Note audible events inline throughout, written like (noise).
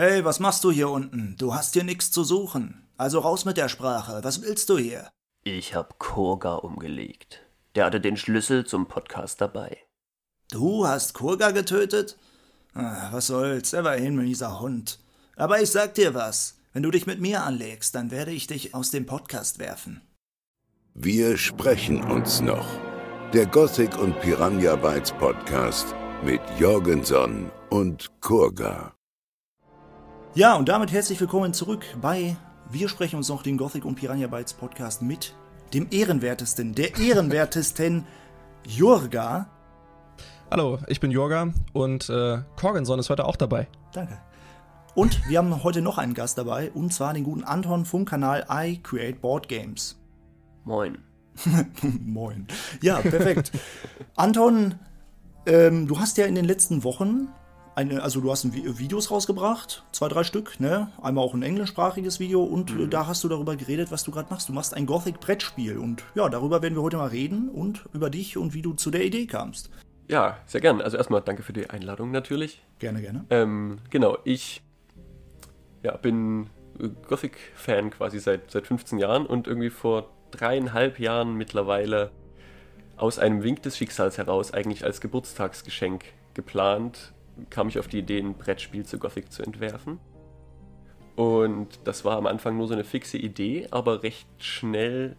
Hey, was machst du hier unten? Du hast hier nichts zu suchen. Also raus mit der Sprache. Was willst du hier? Ich hab Kurga umgelegt. Der hatte den Schlüssel zum Podcast dabei. Du hast Kurga getötet? Ah, was soll's, er war eh ein mieser Hund. Aber ich sag dir was. Wenn du dich mit mir anlegst, dann werde ich dich aus dem Podcast werfen. Wir sprechen uns noch. Der Gothic und Piranha Bytes Podcast mit Jorgenson und Kurga. Ja, und damit herzlich willkommen zurück bei Wir sprechen uns noch den Gothic und Piranha Bytes Podcast mit dem ehrenwertesten, der ehrenwertesten (laughs) Jurga. Hallo, ich bin Jorga und äh, Corgenson ist heute auch dabei. Danke. Und wir haben heute noch einen Gast dabei, und zwar den guten Anton vom Kanal I Create Board Games. Moin. (laughs) Moin. Ja, perfekt. (laughs) Anton, ähm, du hast ja in den letzten Wochen eine, also du hast ein Vi- Videos rausgebracht, zwei, drei Stück, ne? Einmal auch ein englischsprachiges Video und äh, da hast du darüber geredet, was du gerade machst. Du machst ein Gothic-Brettspiel und ja, darüber werden wir heute mal reden und über dich und wie du zu der Idee kamst. Ja, sehr gern. Also erstmal danke für die Einladung natürlich. Gerne, gerne. Ähm, genau, ich ja, bin äh, Gothic-Fan quasi seit, seit 15 Jahren und irgendwie vor dreieinhalb Jahren mittlerweile aus einem Wink des Schicksals heraus, eigentlich als Geburtstagsgeschenk geplant, kam ich auf die Idee, ein Brettspiel zu Gothic zu entwerfen. Und das war am Anfang nur so eine fixe Idee, aber recht schnell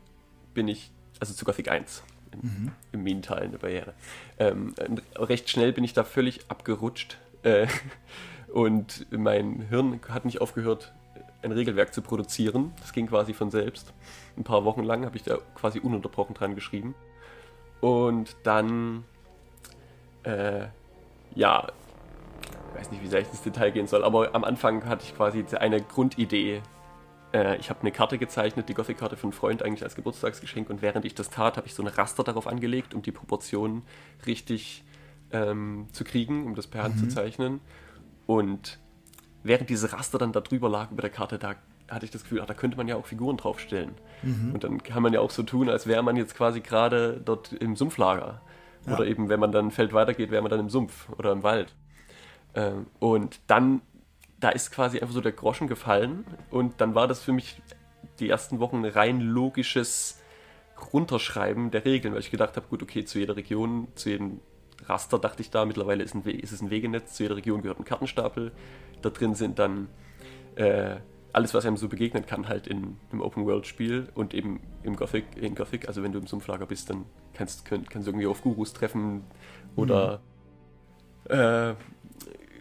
bin ich, also zu Gothic 1, im, im Meantal eine Barriere. Ähm, recht schnell bin ich da völlig abgerutscht äh, (laughs) und mein Hirn hat nicht aufgehört, ein Regelwerk zu produzieren. Das ging quasi von selbst. Ein paar Wochen lang habe ich da quasi ununterbrochen dran geschrieben. Und dann, äh, ja, ich weiß nicht, wie sehr ich ins Detail gehen soll, aber am Anfang hatte ich quasi eine Grundidee. Äh, ich habe eine Karte gezeichnet, die Gothic-Karte für einen Freund eigentlich als Geburtstagsgeschenk und während ich das tat, habe ich so eine Raster darauf angelegt, um die Proportionen richtig ähm, zu kriegen, um das per Hand zu zeichnen. Und während diese Raster dann da drüber lagen über der Karte, da hatte ich das Gefühl, ach, da könnte man ja auch Figuren draufstellen. Und dann kann man ja auch so tun, als wäre man jetzt quasi gerade dort im Sumpflager. Oder eben, wenn man dann ein Feld weitergeht, wäre man dann im Sumpf oder im Wald. Ähm, und dann, da ist quasi einfach so der Groschen gefallen. Und dann war das für mich die ersten Wochen ein rein logisches Runterschreiben der Regeln, weil ich gedacht habe, gut, okay, zu jeder Region, zu jedem Raster dachte ich da, mittlerweile ist, ein ist es ein Wegenetz, zu jeder Region gehört ein Kartenstapel. Da drin sind dann äh, alles, was einem so begegnen kann, halt in einem Open-World-Spiel und eben im Gothic, in Gothic, also wenn du im Sumpflager bist, dann kannst, könnt, kannst du irgendwie auf Gurus treffen oder äh,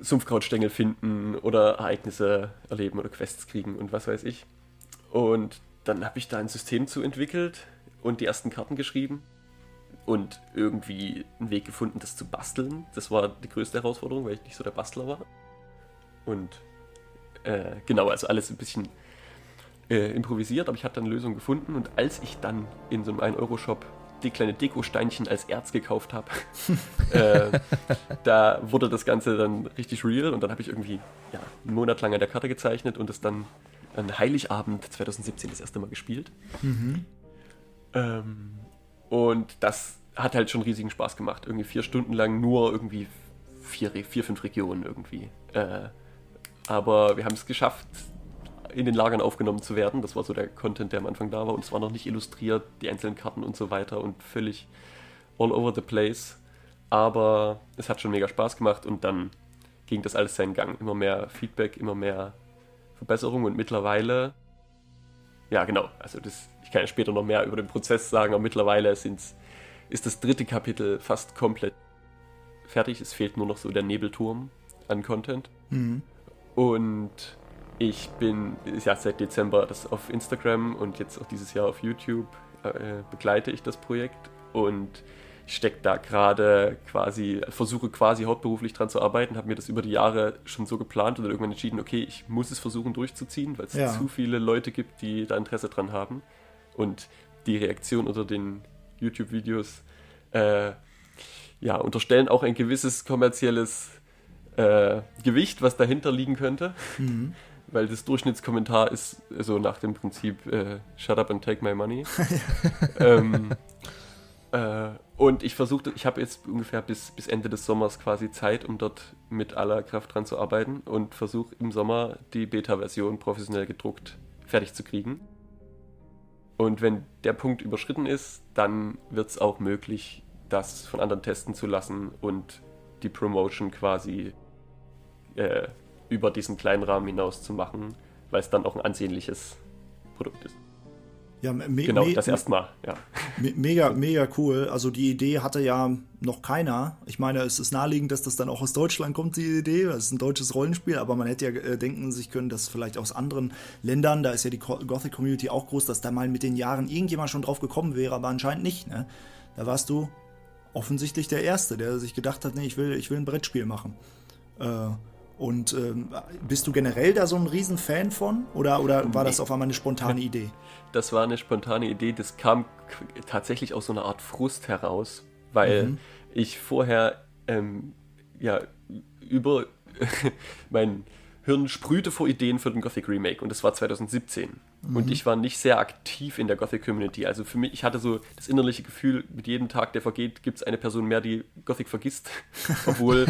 Sumpfkrautstängel finden oder Ereignisse erleben oder Quests kriegen und was weiß ich. Und dann habe ich da ein System zu entwickelt und die ersten Karten geschrieben und irgendwie einen Weg gefunden, das zu basteln. Das war die größte Herausforderung, weil ich nicht so der Bastler war. Und äh, genau, also alles ein bisschen äh, improvisiert, aber ich habe dann eine Lösung gefunden und als ich dann in so einem 1-Euro-Shop die kleine Dekosteinchen als Erz gekauft habe, (laughs) äh, da wurde das Ganze dann richtig real und dann habe ich irgendwie ja, einen Monat lang an der Karte gezeichnet und es dann an Heiligabend 2017 das erste Mal gespielt. Ähm, und das hat halt schon riesigen Spaß gemacht. Irgendwie vier Stunden lang nur irgendwie vier, vier fünf Regionen irgendwie. Äh, aber wir haben es geschafft, in den Lagern aufgenommen zu werden. Das war so der Content, der am Anfang da war. Und es war noch nicht illustriert, die einzelnen Karten und so weiter und völlig all over the place. Aber es hat schon mega Spaß gemacht und dann ging das alles seinen Gang. Immer mehr Feedback, immer mehr Verbesserung und mittlerweile, ja genau, also das, ich kann ja später noch mehr über den Prozess sagen, aber mittlerweile sind's, ist das dritte Kapitel fast komplett fertig. Es fehlt nur noch so der Nebelturm an Content. Und ich bin ja seit Dezember das auf Instagram und jetzt auch dieses Jahr auf YouTube äh, begleite ich das Projekt und stecke da gerade quasi, versuche quasi hauptberuflich dran zu arbeiten, habe mir das über die Jahre schon so geplant und dann irgendwann entschieden, okay, ich muss es versuchen durchzuziehen, weil es Ja. zu viele Leute gibt, die da Interesse dran haben. Und die Reaktion unter den YouTube-Videos äh, ja, unterstellen auch ein gewisses kommerzielles äh, Gewicht, was dahinter liegen könnte. Weil das Durchschnittskommentar ist so nach dem Prinzip äh, Shut up and take my money. (laughs) ähm, Äh, und ich versuchte, ich habe jetzt ungefähr bis, bis Ende des Sommers quasi Zeit, um dort mit aller Kraft dran zu arbeiten und versuche im Sommer die Beta-Version professionell gedruckt fertig zu kriegen. Und wenn der Punkt überschritten ist, dann wird es auch möglich, das von anderen testen zu lassen und die Promotion quasi äh, über diesen kleinen Rahmen hinaus zu machen, weil es dann auch ein ansehnliches Produkt ist. Ja, me genau, me das erstmal, ja. Me mega, mega cool. Also die Idee hatte ja noch keiner. Ich meine, es ist naheliegend, dass das dann auch aus Deutschland kommt, die Idee. Das ist ein deutsches Rollenspiel, aber man hätte ja äh, denken sich können, dass vielleicht aus anderen Ländern, da ist ja die Gothic Community auch groß, dass da mal mit den Jahren irgendjemand schon drauf gekommen wäre, aber anscheinend nicht. Ne? Da warst du offensichtlich der Erste, der sich gedacht hat, nee, ich will, ich will ein Brettspiel machen. Äh, und ähm, bist du generell da so ein Riesenfan von? Oder, oder war das auf einmal eine spontane Idee? Das war eine spontane Idee, das kam tatsächlich aus so einer Art Frust heraus, weil mhm. ich vorher ähm, ja über (laughs) mein Hirn sprühte vor Ideen für den Gothic Remake und das war 2017. Mhm. Und ich war nicht sehr aktiv in der Gothic Community. Also für mich, ich hatte so das innerliche Gefühl, mit jedem Tag, der vergeht, gibt es eine Person mehr, die Gothic vergisst. (laughs) obwohl,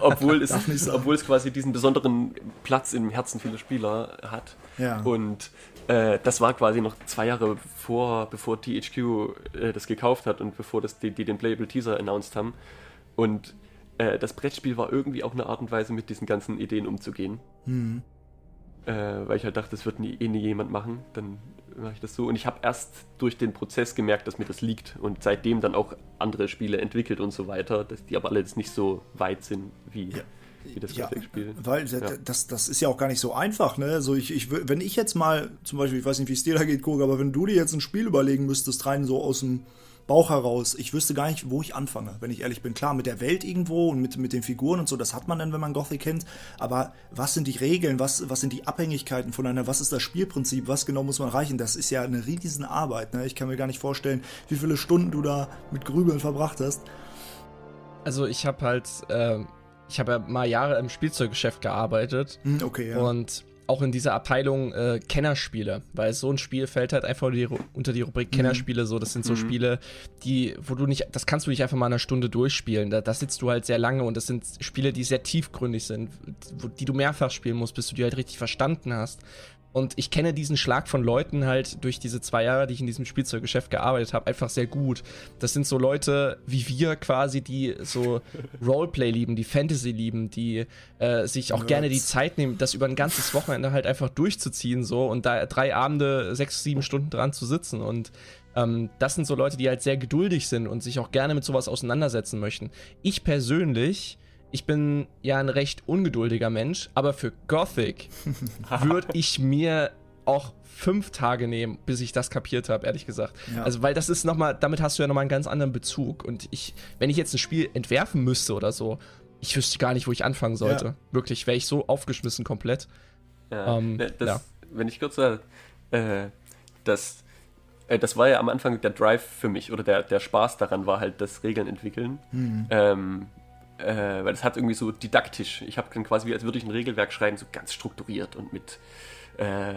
obwohl, es, obwohl es quasi diesen besonderen Platz im Herzen vieler Spieler hat. Ja. Und äh, das war quasi noch zwei Jahre vor, bevor THQ äh, das gekauft hat und bevor das, die, die den Playable Teaser announced haben. Und äh, das Brettspiel war irgendwie auch eine Art und Weise, mit diesen ganzen Ideen umzugehen. Mhm. Äh, weil ich halt dachte, das wird nie, eh nie jemand machen. Dann mache ich das so. Und ich habe erst durch den Prozess gemerkt, dass mir das liegt. Und seitdem dann auch andere Spiele entwickelt und so weiter, dass die aber alle jetzt nicht so weit sind wie. Ja wie das ja, Spiel. Weil ja. das, das ist ja auch gar nicht so einfach, ne? So ich, ich, wenn ich jetzt mal, zum Beispiel, ich weiß nicht, wie es dir da geht, Koga, aber wenn du dir jetzt ein Spiel überlegen müsstest, rein so aus dem Bauch heraus, ich wüsste gar nicht, wo ich anfange, wenn ich ehrlich bin. Klar, mit der Welt irgendwo und mit, mit den Figuren und so, das hat man dann, wenn man Gothic kennt. Aber was sind die Regeln, was, was sind die Abhängigkeiten voneinander, was ist das Spielprinzip, was genau muss man erreichen? Das ist ja eine riesen Arbeit, ne? Ich kann mir gar nicht vorstellen, wie viele Stunden du da mit Grübeln verbracht hast. Also ich habe halt äh, ich habe ja mal Jahre im Spielzeuggeschäft gearbeitet. Hm, okay, ja. Und auch in dieser Abteilung äh, Kennerspiele, weil so ein Spiel fällt halt einfach unter die, unter die Rubrik mhm. Kennerspiele so. Das sind so mhm. Spiele, die, wo du nicht, das kannst du nicht einfach mal eine Stunde durchspielen. Da, da sitzt du halt sehr lange und das sind Spiele, die sehr tiefgründig sind, wo, die du mehrfach spielen musst, bis du die halt richtig verstanden hast. Und ich kenne diesen Schlag von Leuten halt durch diese zwei Jahre, die ich in diesem Spielzeuggeschäft gearbeitet habe, einfach sehr gut. Das sind so Leute wie wir quasi, die so (laughs) Roleplay lieben, die Fantasy lieben, die äh, sich auch Nerds. gerne die Zeit nehmen, das über ein ganzes Wochenende halt einfach durchzuziehen so und da drei Abende, sechs, sieben Stunden dran zu sitzen. Und ähm, das sind so Leute, die halt sehr geduldig sind und sich auch gerne mit sowas auseinandersetzen möchten. Ich persönlich ich bin ja ein recht ungeduldiger Mensch, aber für Gothic (laughs) würde ich mir auch fünf Tage nehmen, bis ich das kapiert habe, ehrlich gesagt. Ja. Also, weil das ist nochmal, damit hast du ja nochmal einen ganz anderen Bezug. Und ich, wenn ich jetzt ein Spiel entwerfen müsste oder so, ich wüsste gar nicht, wo ich anfangen sollte. Ja. Wirklich, wäre ich so aufgeschmissen komplett. Ja, ähm, ne, das, ja. wenn ich kurz sage, äh, das, äh, das war ja am Anfang der Drive für mich oder der, der Spaß daran war halt das Regeln entwickeln. Mhm. Ähm, äh, weil es hat irgendwie so didaktisch. Ich habe dann quasi, wie als würde ich ein Regelwerk schreiben, so ganz strukturiert und mit äh,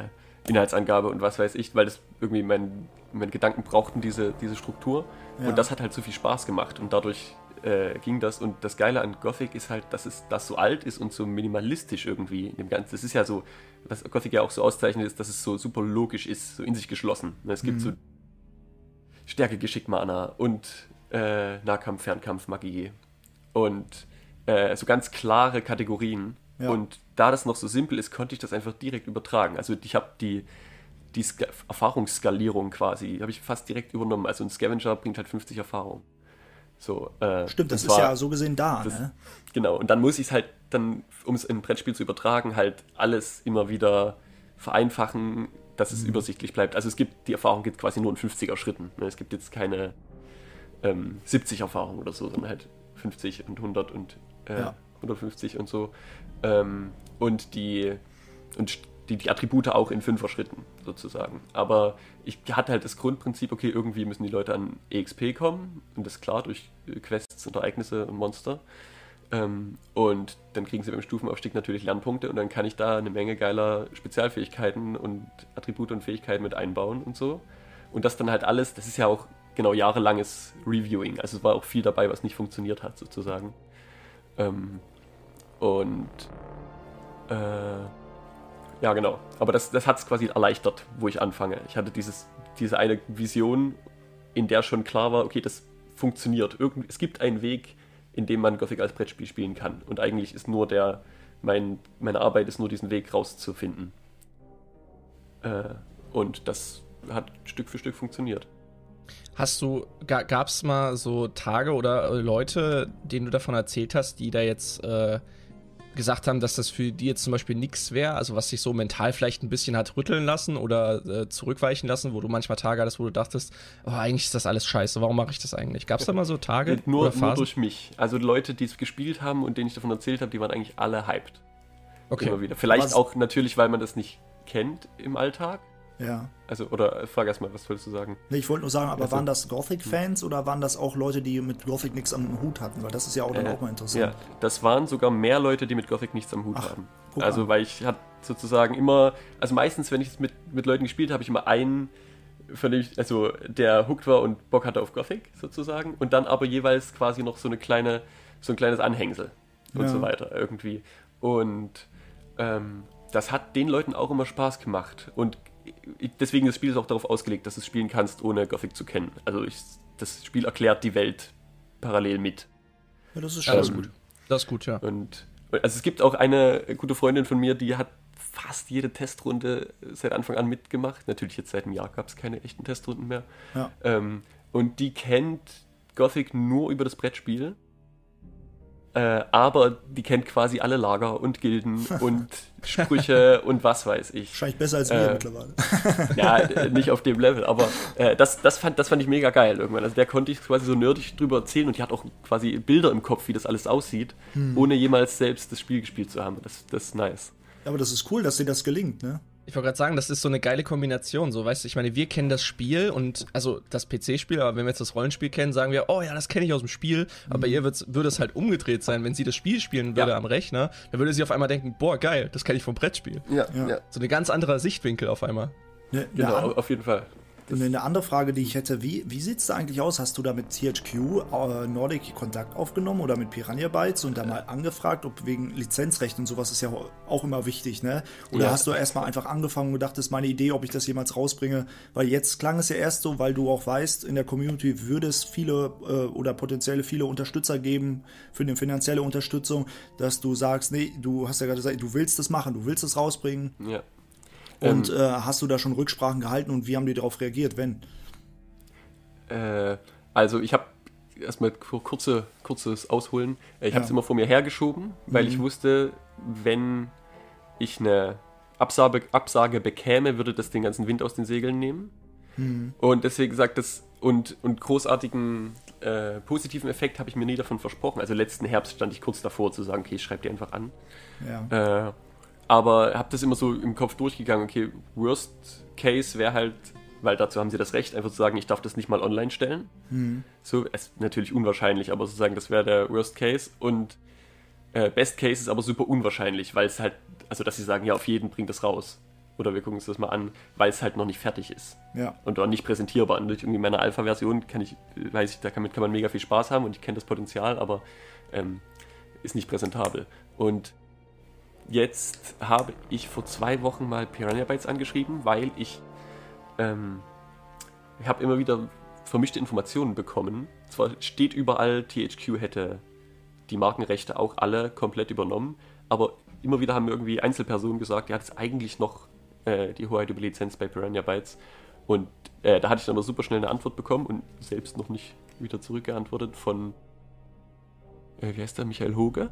Inhaltsangabe und was weiß ich, weil das irgendwie mein, meine Gedanken brauchten diese, diese Struktur. Ja. Und das hat halt so viel Spaß gemacht und dadurch äh, ging das. Und das Geile an Gothic ist halt, dass es das so alt ist und so minimalistisch irgendwie in dem Ganzen. Das ist ja so, was Gothic ja auch so auszeichnet, ist, dass es so super logisch ist, so in sich geschlossen. Es gibt mhm. so Stärke, Geschick, Mana und äh, Nahkampf, Fernkampf, Magie und äh, so ganz klare Kategorien. Ja. Und da das noch so simpel ist, konnte ich das einfach direkt übertragen. Also ich habe die, die Ska Erfahrungsskalierung quasi, habe ich fast direkt übernommen. Also ein Scavenger bringt halt 50 Erfahrung. So, äh, Stimmt, das ist ja so gesehen da. Das, ne? Genau, und dann muss ich es halt dann, um es in ein Brettspiel zu übertragen, halt alles immer wieder vereinfachen, dass es mhm. übersichtlich bleibt. Also es gibt, die Erfahrung gibt quasi nur in 50er Schritten. Ne? Es gibt jetzt keine ähm, 70 Erfahrungen oder so, sondern halt 50 und 100 und äh, ja. 150 und so. Ähm, und die und die, die Attribute auch in fünfer Schritten sozusagen. Aber ich hatte halt das Grundprinzip, okay, irgendwie müssen die Leute an EXP kommen und das ist klar durch Quests und Ereignisse und Monster. Ähm, und dann kriegen sie beim Stufenaufstieg natürlich Lernpunkte und dann kann ich da eine Menge geiler Spezialfähigkeiten und Attribute und Fähigkeiten mit einbauen und so. Und das dann halt alles, das ist ja auch genau jahrelanges Reviewing. Also es war auch viel dabei, was nicht funktioniert hat, sozusagen. Ähm, und äh, ja, genau. Aber das, das hat es quasi erleichtert, wo ich anfange. Ich hatte dieses, diese eine Vision, in der schon klar war, okay, das funktioniert. Irgend, es gibt einen Weg, in dem man Gothic als Brettspiel spielen kann. Und eigentlich ist nur der, mein, meine Arbeit ist nur diesen Weg rauszufinden. Äh, und das hat Stück für Stück funktioniert. Hast du, gab es mal so Tage oder Leute, denen du davon erzählt hast, die da jetzt äh, gesagt haben, dass das für die jetzt zum Beispiel nichts wäre, also was sich so mental vielleicht ein bisschen hat rütteln lassen oder äh, zurückweichen lassen, wo du manchmal Tage hattest, wo du dachtest, oh, eigentlich ist das alles scheiße, warum mache ich das eigentlich? Gab es da mal so Tage? Äh, nur, nur durch mich. Also Leute, die es gespielt haben und denen ich davon erzählt habe, die waren eigentlich alle hyped. Okay. Immer wieder. Vielleicht was? auch natürlich, weil man das nicht kennt im Alltag. Ja. Also, oder äh, frag erstmal, was wolltest du sagen? Nee, ich wollte nur sagen, aber also, waren das Gothic-Fans oder waren das auch Leute, die mit Gothic nichts am Hut hatten? Weil das ist ja auch dann äh, auch mal interessant. Ja, das waren sogar mehr Leute, die mit Gothic nichts am Hut Ach, haben. Also, an. weil ich hatte sozusagen immer, also meistens, wenn ich es mit, mit Leuten gespielt habe, ich immer einen, von dem ich, also der hooked war und Bock hatte auf Gothic sozusagen. Und dann aber jeweils quasi noch so eine kleine, so ein kleines Anhängsel und ja. so weiter irgendwie. Und ähm, das hat den Leuten auch immer Spaß gemacht. Und deswegen das Spiel ist auch darauf ausgelegt, dass du es spielen kannst, ohne Gothic zu kennen. Also ich, das Spiel erklärt die Welt parallel mit. Ja, das ist schon ähm, gut. Das ist gut, ja. Und also es gibt auch eine gute Freundin von mir, die hat fast jede Testrunde seit Anfang an mitgemacht. Natürlich jetzt seit einem Jahr gab es keine echten Testrunden mehr. Ja. Ähm, und die kennt Gothic nur über das Brettspiel äh, aber die kennt quasi alle Lager und Gilden (laughs) und Sprüche und was weiß ich. Wahrscheinlich besser als wir äh, mittlerweile. (laughs) ja, äh, nicht auf dem Level, aber äh, das, das, fand, das fand ich mega geil irgendwann. Also der konnte ich quasi so nerdig drüber erzählen und die hat auch quasi Bilder im Kopf, wie das alles aussieht, hm. ohne jemals selbst das Spiel gespielt zu haben. Das, das ist nice. Aber das ist cool, dass dir das gelingt, ne? Ich wollte gerade sagen, das ist so eine geile Kombination. So, weißt du, ich meine, wir kennen das Spiel und also das PC-Spiel, aber wenn wir jetzt das Rollenspiel kennen, sagen wir, oh ja, das kenne ich aus dem Spiel. Aber bei mhm. ihr würde es halt umgedreht sein, wenn sie das Spiel spielen würde ja. am Rechner, dann würde sie auf einmal denken, boah, geil, das kenne ich vom Brettspiel. Ja, ja. So eine ganz andere Sichtwinkel auf einmal. Ne, genau, ja, auf jeden Fall. Und eine andere Frage, die ich hätte, wie, wie sieht es da eigentlich aus? Hast du da mit THQ äh, Nordic Kontakt aufgenommen oder mit Piranha Bytes und da mal angefragt, ob wegen Lizenzrecht und sowas ist ja auch immer wichtig, ne? Oder ja. hast du erstmal einfach angefangen und gedacht, das ist meine Idee, ob ich das jemals rausbringe? Weil jetzt klang es ja erst so, weil du auch weißt, in der Community würde es viele äh, oder potenzielle viele Unterstützer geben für eine finanzielle Unterstützung, dass du sagst, nee, du hast ja gerade gesagt, du willst das machen, du willst es rausbringen. Ja. Und ähm, äh, hast du da schon Rücksprachen gehalten und wie haben die darauf reagiert, wenn? Äh, also ich habe erstmal kurze, kurzes Ausholen. Ich ja. habe es immer vor mir hergeschoben, weil mhm. ich wusste, wenn ich eine Absage, Absage bekäme, würde das den ganzen Wind aus den Segeln nehmen. Mhm. Und deswegen gesagt, das und, und großartigen äh, positiven Effekt habe ich mir nie davon versprochen. Also letzten Herbst stand ich kurz davor zu sagen, okay, ich schreibe dir einfach an. Ja. Äh, aber habe das immer so im Kopf durchgegangen, okay, Worst Case wäre halt, weil dazu haben sie das Recht, einfach zu sagen, ich darf das nicht mal online stellen. Mhm. So, es ist natürlich unwahrscheinlich, aber sozusagen, das wäre der Worst Case. Und äh, Best Case ist aber super unwahrscheinlich, weil es halt, also dass sie sagen, ja, auf jeden bringt das raus. Oder wir gucken uns das mal an, weil es halt noch nicht fertig ist. Ja. Und auch nicht präsentierbar. Und durch irgendwie meine Alpha-Version kann ich, weiß ich, damit kann man mega viel Spaß haben und ich kenne das Potenzial, aber ähm, ist nicht präsentabel. Und jetzt habe ich vor zwei Wochen mal Piranha Bytes angeschrieben, weil ich, ähm, ich habe immer wieder vermischte Informationen bekommen. Zwar steht überall, THQ hätte die Markenrechte auch alle komplett übernommen, aber immer wieder haben irgendwie Einzelpersonen gesagt, ja, das ist eigentlich noch äh, die Hoheit über Lizenz bei Piranha Bytes. Und äh, da hatte ich dann aber super schnell eine Antwort bekommen und selbst noch nicht wieder zurückgeantwortet von, äh, wie heißt der, Michael Hoge?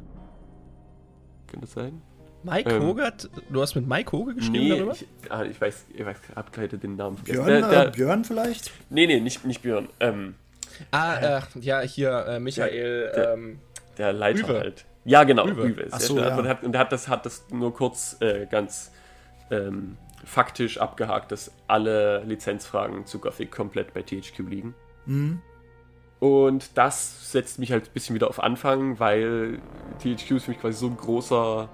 Kann das sein? Mike ähm, Hogert? Du hast mit Mike Hoge geschrieben nee, darüber? Ich, ah, ich weiß, ich weiß, hab gerade den Namen vergessen. Björn, der, der, Björn vielleicht? Nee, nee, nicht, nicht Björn. Ähm, ah, äh, ja, hier, äh, Michael. Der, ähm, der Leiter Uwe. halt. Ja, genau, Uwe. Uwe ist so, ja. Und, hat, und hat das, hat das nur kurz äh, ganz ähm, faktisch abgehakt, dass alle Lizenzfragen zu Gothic komplett bei THQ liegen. Mhm. Und das setzt mich halt ein bisschen wieder auf Anfang, weil THQ ist für mich quasi so ein großer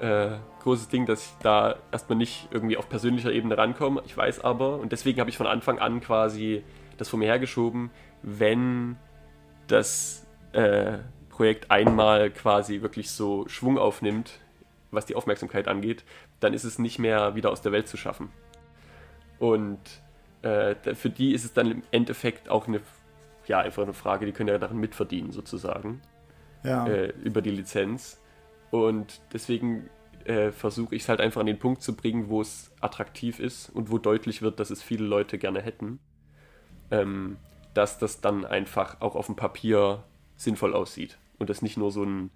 äh, großes Ding, dass ich da erstmal nicht irgendwie auf persönlicher Ebene rankomme. Ich weiß aber, und deswegen habe ich von Anfang an quasi das vor mir hergeschoben, wenn das äh, Projekt einmal quasi wirklich so Schwung aufnimmt, was die Aufmerksamkeit angeht, dann ist es nicht mehr wieder aus der Welt zu schaffen. Und äh, für die ist es dann im Endeffekt auch eine, ja, einfach eine Frage, die können ja daran mitverdienen, sozusagen, Ja. äh, über die Lizenz. Und deswegen äh, versuche ich es halt einfach an den Punkt zu bringen, wo es attraktiv ist und wo deutlich wird, dass es viele Leute gerne hätten. Ähm, dass das dann einfach auch auf dem Papier sinnvoll aussieht und das nicht nur so ein,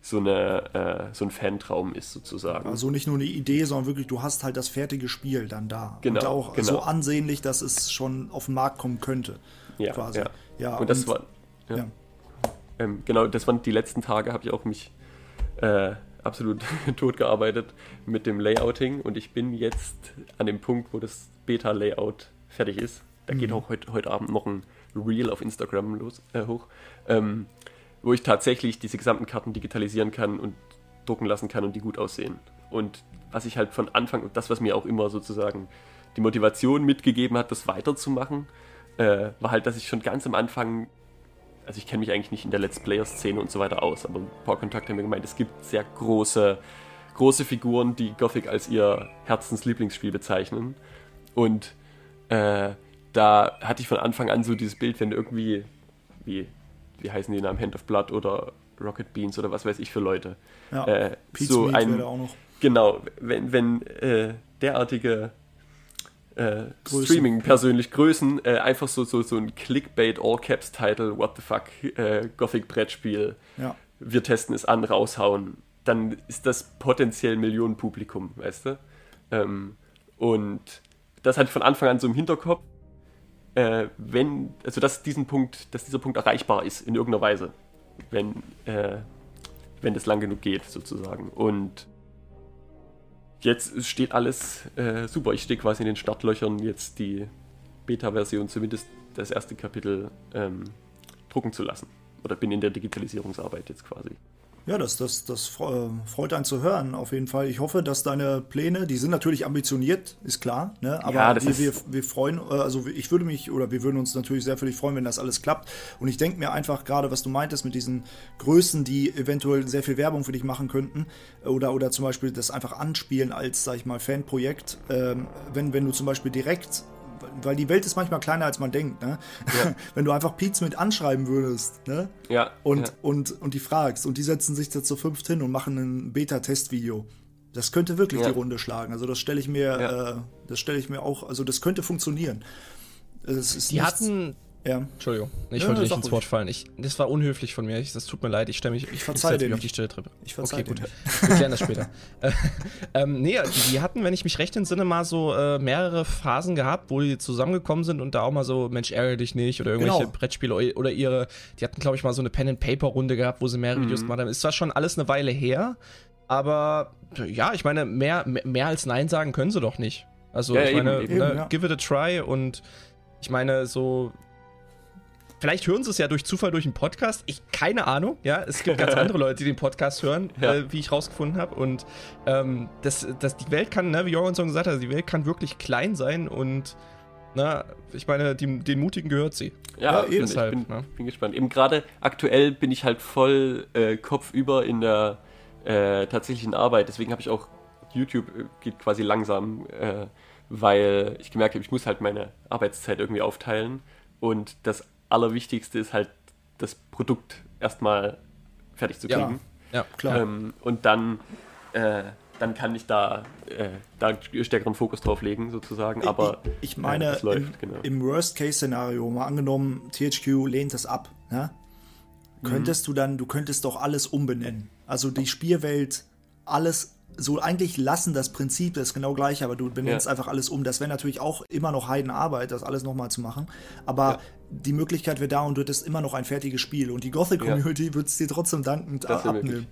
so eine, äh, so ein Fantraum ist, sozusagen. Also nicht nur eine Idee, sondern wirklich, du hast halt das fertige Spiel dann da. Genau, Und auch genau. so ansehnlich, dass es schon auf den Markt kommen könnte. ja, quasi. ja. Ja, und das und- war, ja. ja. Ähm, genau, das waren die letzten Tage, habe ich auch mich äh, absolut (laughs) tot gearbeitet mit dem Layouting und ich bin jetzt an dem Punkt, wo das Beta-Layout fertig ist. Da geht auch heute, heute Abend noch ein Reel auf Instagram los, äh, hoch, ähm, wo ich tatsächlich diese gesamten Karten digitalisieren kann und drucken lassen kann und die gut aussehen. Und was ich halt von Anfang, das, was mir auch immer sozusagen die Motivation mitgegeben hat, das weiterzumachen, äh, war halt, dass ich schon ganz am Anfang also ich kenne mich eigentlich nicht in der Let's Player-Szene und so weiter aus, aber ein paar Kontakte haben mir gemeint, es gibt sehr große, große Figuren, die Gothic als ihr Herzenslieblingsspiel bezeichnen. Und äh, da hatte ich von Anfang an so dieses Bild, wenn irgendwie, wie, wie heißen die Namen, Hand of Blood oder Rocket Beans oder was weiß ich für Leute. Ja. Äh, so ein, auch noch. Genau, wenn, wenn äh, derartige äh, Größen. Streaming-persönlich Größen äh, einfach so, so, so ein Clickbait All-Caps-Title, what the fuck, äh, Gothic-Brettspiel, Ja. wir testen es an, raushauen, dann ist das potenziell Millionenpublikum, weißt du? Ähm, und das hatte ich von Anfang an so im Hinterkopf, äh, wenn, also dass diesen Punkt, dass dieser Punkt erreichbar ist in irgendeiner Weise, wenn, äh, wenn das lang genug geht, sozusagen. Und jetzt steht alles äh, super. Ich stehe quasi in den Startlöchern, jetzt die Beta-Version, zumindest das erste Kapitel, ähm, drucken zu lassen. Oder bin in der Digitalisierungsarbeit jetzt quasi. Ja, das, das, das äh, freut einen zu hören, auf jeden Fall. Ich hoffe, dass deine Pläne, die sind natürlich ambitioniert, ist klar, ne? aber Ja, wir, wir, wir freuen, äh, also ich würde mich oder wir würden uns natürlich sehr für dich freuen, wenn das alles klappt. Und ich denke mir einfach gerade, was du meintest mit diesen Größen, die eventuell sehr viel Werbung für dich machen könnten oder, oder zum Beispiel das einfach anspielen als, sag ich mal, Fanprojekt, ähm, wenn, wenn du zum Beispiel direkt weil die Welt ist manchmal kleiner, als man denkt. Ne? (laughs) Wenn du einfach Pizza mit anschreiben würdest, ne? Ja. und, ja. und, und die fragst und die setzen sich da zu fünft hin und machen ein Beta-Test-Video. Das könnte wirklich Ja. die Runde schlagen. Also das stelle ich mir, Ja. äh, das stelle ich mir auch, also das könnte funktionieren. Es ist Die nichts- hatten. Ja. Entschuldigung, ich Ja, wollte nicht ins. Wort fallen. Ich, das war unhöflich von mir. Ich, das tut mir leid. Ich stelle mich. Ich, verzeih dir mich auf die stille Treppe. Ich verzeih okay, gut. (laughs) Wir klären das später. Äh, ähm, nee, die, die hatten, wenn ich mich recht entsinne, mal so äh, mehrere Phasen gehabt, wo die zusammengekommen sind und da auch mal so, Mensch, ärgere dich nicht oder irgendwelche Genau. Brettspiele oder- ihre, die hatten, glaube ich, mal so eine Pen-and-Paper-Runde gehabt, wo sie mehrere Mhm. Videos gemacht haben. Ist zwar schon alles eine Weile her, aber ja, ich meine, mehr, mehr, als Nein sagen können sie doch nicht. Also, Ja, ich eben, meine, eben. ne, ja. give it a try und ich meine, so. Vielleicht hören sie es ja durch Zufall durch einen Podcast. Ich keine Ahnung. Ja, es gibt ganz (laughs) andere Leute, die den Podcast hören, Ja. äh, wie ich rausgefunden habe. Und ähm, das, das, die Welt kann, ne, wie Jorgensen gesagt hat, die Welt kann wirklich klein sein und na, ich meine, die, den Mutigen gehört sie. Ja, Ja, eben. eben. Deshalb, ich bin, ne? bin gespannt. Eben gerade aktuell bin ich halt voll äh, kopfüber in der äh, tatsächlichen Arbeit. Deswegen habe ich auch YouTube äh, geht quasi langsam, äh, weil ich gemerkt habe, ich muss halt meine Arbeitszeit irgendwie aufteilen. Und das Allerwichtigste ist halt, das Produkt erstmal fertig zu Ja. kriegen. Ja, Klar. Ähm, und dann, äh, dann kann ich da, äh, da stärkeren Fokus drauf legen, sozusagen. Aber ich, ich meine, äh, das läuft, im, genau. im Worst-Case-Szenario, mal angenommen, THQ lehnt das ab, ne? Mhm. könntest du dann, du könntest doch alles umbenennen. Also die Spielwelt, alles so eigentlich lassen das Prinzip das genau gleiche, aber du benennst Ja. einfach alles um. Das wäre natürlich auch immer noch Heidenarbeit, das alles nochmal zu machen. Aber Ja. die Möglichkeit wäre da und du hättest immer noch ein fertiges Spiel. Und die Gothic-Community wird es dir trotzdem dankend Das abnehmen.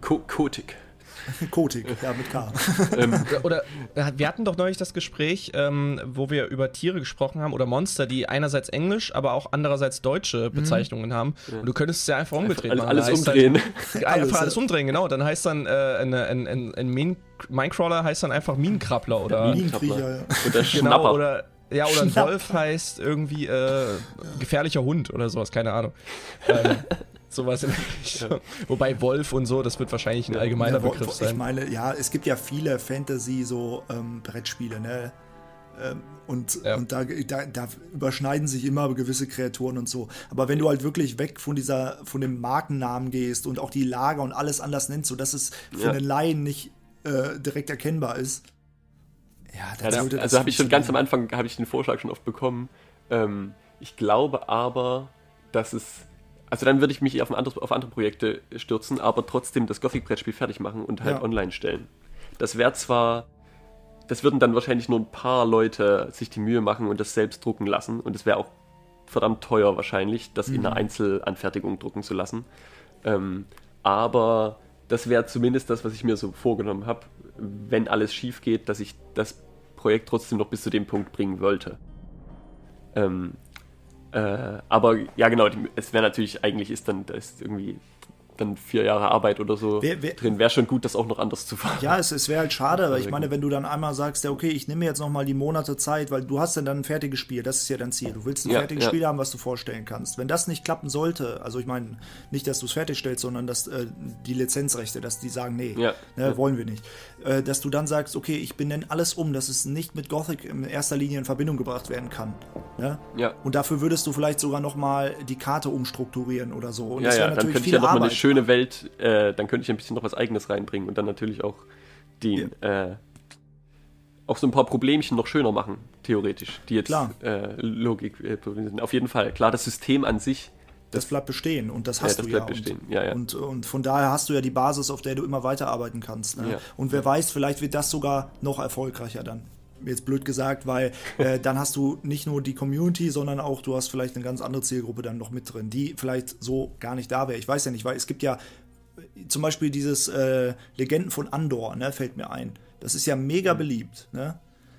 Ko Kotik. (laughs) Kotik, ja, mit K. (laughs) Oder äh, wir hatten doch neulich das Gespräch, ähm, wo wir über Tiere gesprochen haben oder Monster, die einerseits Englisch, aber auch andererseits deutsche Bezeichnungen haben. Und du könntest es (laughs) ja einfach umgedreht Alles, machen. alles heißt umdrehen. Dann, Alles, einfach alles umdrehen, genau. Dann heißt dann äh, ein, ein, ein Min Minecrawler heißt dann einfach Minenkrabbler oder Minenkriecher, ja. Und der genau Schnapper. oder Ja, oder ein. Wolf heißt irgendwie äh, gefährlicher Hund oder sowas, keine Ahnung. ähm, sowas in der Richtung. Wobei Wolf und so, das wird wahrscheinlich ein allgemeiner Ja, Begriff sein. Ich meine, ja, es gibt ja viele Fantasy so ähm, Brettspiele, ne? Ähm, und Ja. und da, da, da überschneiden sich immer gewisse Kreaturen und so. Aber wenn du halt wirklich weg von dieser, von dem Markennamen gehst und auch die Lager und alles anders nennst, sodass es für Ja. einen Laien nicht äh, direkt erkennbar ist. Ja, Ja, dann das, würde das also habe ich schon ganz am. Anfang habe ich den Vorschlag schon oft bekommen. Ähm, ich glaube aber, dass es also dann würde ich mich auf, ein anderes, auf andere Projekte stürzen, aber trotzdem das Gothic-Brettspiel fertig machen und halt Ja. online stellen. Das wäre zwar, das würden dann wahrscheinlich nur ein paar Leute sich die Mühe machen und das selbst drucken lassen und es wäre auch verdammt teuer wahrscheinlich, das in Mhm. einer Einzelanfertigung drucken zu lassen. Ähm, aber das wäre zumindest das, was ich mir so vorgenommen habe, wenn alles schief geht, dass ich das Projekt trotzdem noch bis zu dem Punkt bringen wollte. Ähm, äh, aber ja, genau, die, es wäre natürlich, eigentlich ist dann, da ist irgendwie dann vier Jahre Arbeit oder so Wer- wer- drin. Wäre schon gut, das auch noch anders zu fahren. Ja, es, es wäre halt schade, weil ich meine, wenn du dann einmal sagst, ja, okay, ich nehme jetzt nochmal die Monate Zeit, weil du hast ja dann ein fertiges Spiel, das ist ja dein Ziel. Du willst ein Ja, fertiges ja. Spiel haben, was du vorstellen kannst. Wenn das nicht klappen sollte, also ich meine, nicht, dass du es fertigstellst, sondern dass äh, die Lizenzrechte, dass die sagen, nee, Ja, ne, wollen wir nicht. Äh, dass du dann sagst, okay, ich benenne alles um, dass es nicht mit Gothic in erster Linie in Verbindung gebracht werden kann. Ne? Ja. Und dafür würdest du vielleicht sogar nochmal die Karte umstrukturieren oder so. Und ja, das wäre natürlich viel Arbeit. Schöne Welt, äh, dann könnte ich ein bisschen noch was Eigenes reinbringen und dann natürlich auch den, äh, auch so ein paar Problemchen noch schöner machen, theoretisch, die jetzt Klar. äh, Logik äh, sind. Auf jeden Fall. Klar, das System an sich, Das bleibt bestehen und das Ja, hast das du bleibt ja. bestehen. Und, Ja, ja. Und, und von daher hast du ja die Basis, auf der du immer weiterarbeiten kannst. Ne? Ja. Und wer weiß, vielleicht wird das sogar noch erfolgreicher dann. Jetzt blöd gesagt, weil äh, dann hast du nicht nur die Community, sondern auch du hast vielleicht eine ganz andere Zielgruppe dann noch mit drin, die vielleicht so gar nicht da wäre. Ich weiß ja nicht, weil es gibt ja äh, zum Beispiel dieses äh, Legenden von Andor, ne, fällt mir ein. Das ist ja mega beliebt. Ne?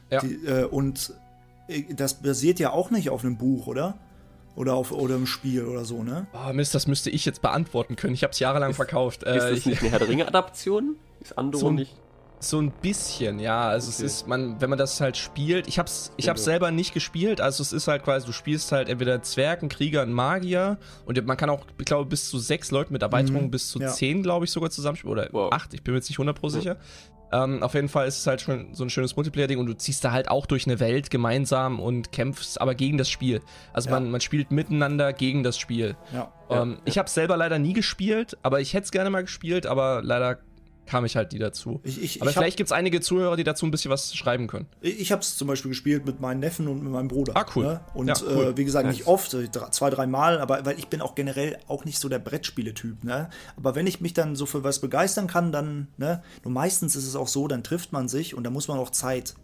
Ja. Die, äh, und äh, das basiert ja auch nicht auf einem Buch, oder? Oder auf oder einem Spiel oder so, ne? Oh, Mist, das müsste ich jetzt beantworten können. Ich habe es jahrelang verkauft. ist Äh, das ich, nicht eine Herr der Ringe-Adaption? Ist Andor So ein- nicht? So ein bisschen, ja. Also Okay. es ist, man, wenn man das halt spielt, ich hab's, ich hab's Ja. selber nicht gespielt, also es ist halt quasi, du spielst halt entweder einen Zwerg, einen Krieger, einen Magier und man kann auch, ich glaube, bis zu sechs Leuten mit Erweiterungen bis zu ja. zehn, glaube ich, sogar zusammenspielen. Oder Wow. acht, ich bin mir jetzt nicht 100 pro sicher. Ähm, auf jeden Fall ist es halt schon so ein schönes Multiplayer-Ding und du ziehst da halt auch durch eine Welt gemeinsam und kämpfst aber gegen das Spiel. Also Ja. man, man spielt miteinander gegen das Spiel. Ja. Ähm, Ich habe selber leider nie gespielt, aber ich hätte es gerne mal gespielt, aber leider kam ich halt nie dazu. Ich, ich, aber ich vielleicht gibt es einige Zuhörer, die dazu ein bisschen was schreiben können. Ich habe es zum Beispiel gespielt mit meinen Neffen und mit meinem Bruder. Ah, cool. Ne? Und Ja, cool. äh, wie gesagt, nicht oft, zwei, drei Mal, aber weil ich bin auch generell auch nicht so der Brettspiele-Typ. Ne? Aber wenn ich mich dann so für was begeistern kann, dann, ne, nur meistens ist es auch so, dann trifft man sich und dann muss man auch Zeit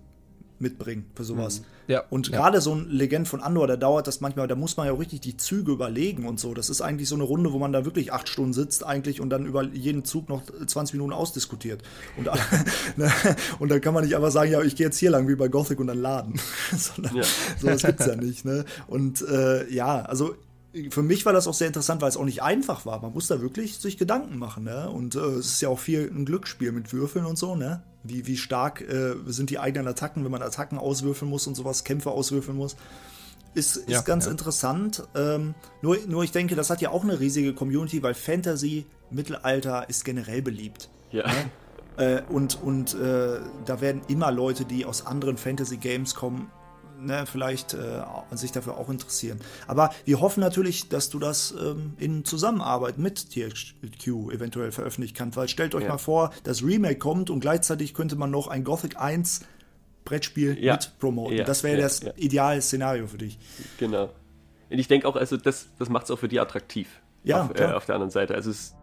mitbringen für sowas. Ja, Und ja. gerade so ein Legend von Andor, da dauert das manchmal, da muss man ja auch richtig die Züge überlegen und so. Das ist eigentlich so eine Runde, wo man da wirklich acht Stunden sitzt eigentlich und dann über jeden Zug noch 20 Minuten ausdiskutiert. Und, (laughs) ne, und dann kann man nicht einfach sagen, ja, ich gehe jetzt hier lang wie bei Gothic und dann laden. (laughs) Sondern Ja. sowas gibt's ja nicht. Ne? Und äh, ja, also für mich war das auch sehr interessant, weil es auch nicht einfach war. Man muss da wirklich sich Gedanken machen. Ne? Und äh, es ist ja auch viel ein Glücksspiel mit Würfeln und so. Ne? Wie, wie stark äh, sind die eigenen Attacken, wenn man Attacken auswürfeln muss und sowas, Kämpfe auswürfeln muss. Ist, ist Ja, ganz ja. interessant. Ähm, nur, nur ich denke, das hat ja auch eine riesige Community, weil Fantasy, Mittelalter ist generell beliebt. Ja. Äh, und und äh, da werden immer Leute, die aus anderen Fantasy-Games kommen, ne, vielleicht äh, sich dafür auch interessieren. Aber wir hoffen natürlich, dass du das ähm, in Zusammenarbeit mit THQ eventuell veröffentlichen kannst, weil stellt euch Ja. mal vor, das Remake kommt und gleichzeitig könnte man noch ein Gothic 1 Brettspiel Ja. mit promoten. Ja, Das wäre ja, das ideale Szenario für dich. Genau. Und ich denke auch, also das, das macht es auch für die attraktiv. Ja, auf, äh, auf der anderen Seite. Also es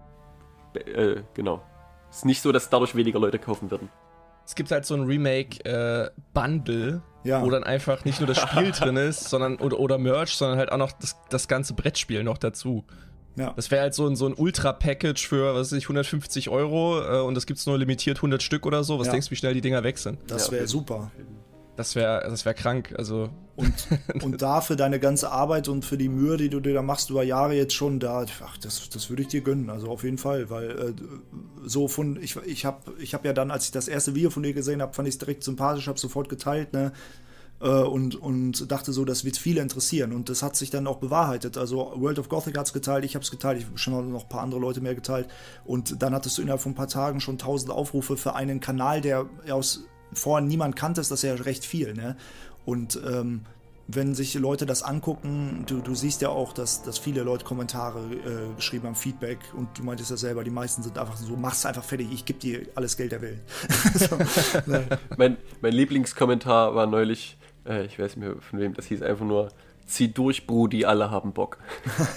äh, genau. Es ist nicht so, dass dadurch weniger Leute kaufen würden. Es gibt halt so ein Remake-Bundle, Ja. wo dann einfach nicht nur das Spiel (laughs) drin ist, sondern oder, oder Merch, sondern halt auch noch das, das ganze Brettspiel noch dazu. Ja. Das wäre halt so ein, so ein Ultra-Package für, was weiß ich, 150 Euro äh, und das gibt's nur limitiert 100 Stück oder so. Was Ja. denkst du, wie schnell die Dinger weg sind? Das wäre super. Das wäre das wär krank. Also, Und, (laughs) und dafür deine ganze Arbeit und für die Mühe, die du dir da machst über Jahre jetzt schon, da, ach, das, das würde ich dir gönnen. Also auf jeden Fall, weil äh, so von, ich, ich habe ich hab ja dann, als ich das erste Video von dir gesehen habe, fand ich es direkt sympathisch, habe sofort geteilt, ne? äh, und, und dachte so, das wird viele interessieren. Und das hat sich dann auch bewahrheitet. Also World of Gothic hat es geteilt, ich habe es geteilt, ich habe schon noch ein paar andere Leute mehr geteilt. Und dann hattest du innerhalb von ein paar Tagen schon 1000 Aufrufe für einen Kanal, der aus vorher niemand kannte, das ist ja recht viel. Ne? Und ähm, wenn sich Leute das angucken, du, du siehst ja auch, dass, dass viele Leute Kommentare äh, geschrieben haben, Feedback und du meintest ja selber, die meisten sind einfach so, mach's einfach fertig, ich gebe dir alles Geld der Welt. (laughs) so, ne. (laughs) mein, mein Lieblingskommentar war neulich, äh, ich weiß nicht mehr von wem, das hieß einfach nur, zieh durch, Brudi, alle haben Bock. (laughs)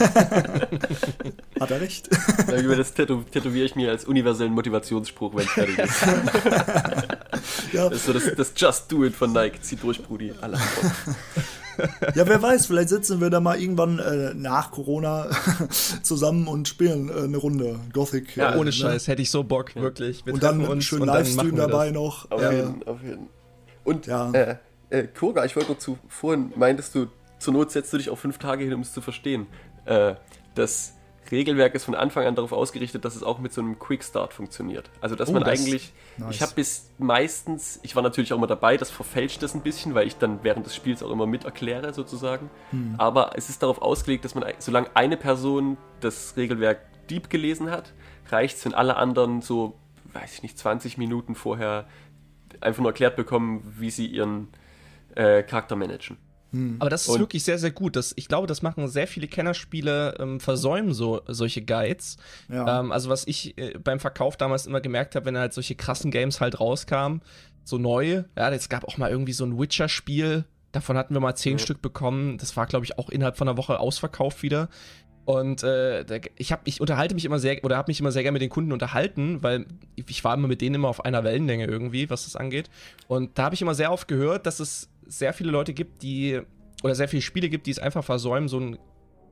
Hat er recht. Das tätow tätowiere ich mir als universellen Motivationsspruch, wenn es fertig ist. (laughs) ja. Das ist so das, das Just Do It von Nike. Zieh durch, Brudi, alle haben Bock. (laughs) Ja, wer weiß, vielleicht sitzen wir da mal irgendwann äh, nach Corona zusammen und spielen äh, eine Runde Gothic. Ja, äh, ohne ne? Scheiß, hätte ich so Bock, ja. wirklich. Wir und dann einen schönen Livestream dabei noch. Auf jeden, auf jeden. Und ja. Äh, Kurga, ich wollte noch zu, vorhin meintest du, zur Not setzt du dich auch fünf Tage hin, um es zu verstehen. Äh, das Regelwerk ist von Anfang an darauf ausgerichtet, dass es auch mit so einem Quickstart funktioniert. Also, dass oh, man das eigentlich, nice. ich habe bis meistens, ich war natürlich auch immer dabei, das verfälscht das ein bisschen, weil ich dann während des Spiels auch immer mit erkläre, sozusagen. Hm. Aber es ist darauf ausgelegt, dass man, solange eine Person das Regelwerk deep gelesen hat, reicht es, wenn alle anderen so, weiß ich nicht, 20 Minuten vorher einfach nur erklärt bekommen, wie sie ihren äh, Charakter managen. Hm. Aber das ist und wirklich sehr, sehr gut. Das, ich glaube, das machen sehr viele Kennerspiele, ähm, versäumen so solche Guides. Ja. Ähm, also was ich äh, beim Verkauf damals immer gemerkt habe, wenn halt solche krassen Games halt rauskamen, so neu, ja, es gab auch mal irgendwie so ein Witcher-Spiel, davon hatten wir mal zehn ja. Stück bekommen. Das war, glaube ich, auch innerhalb von einer Woche ausverkauft wieder. Und äh, ich, hab, ich unterhalte mich immer sehr, oder habe mich immer sehr gerne mit den Kunden unterhalten, weil ich war immer mit denen immer auf einer Wellenlänge irgendwie, was das angeht. Und da habe ich immer sehr oft gehört, dass es sehr viele Leute gibt, die, oder sehr viele Spiele gibt, die es einfach versäumen, so einen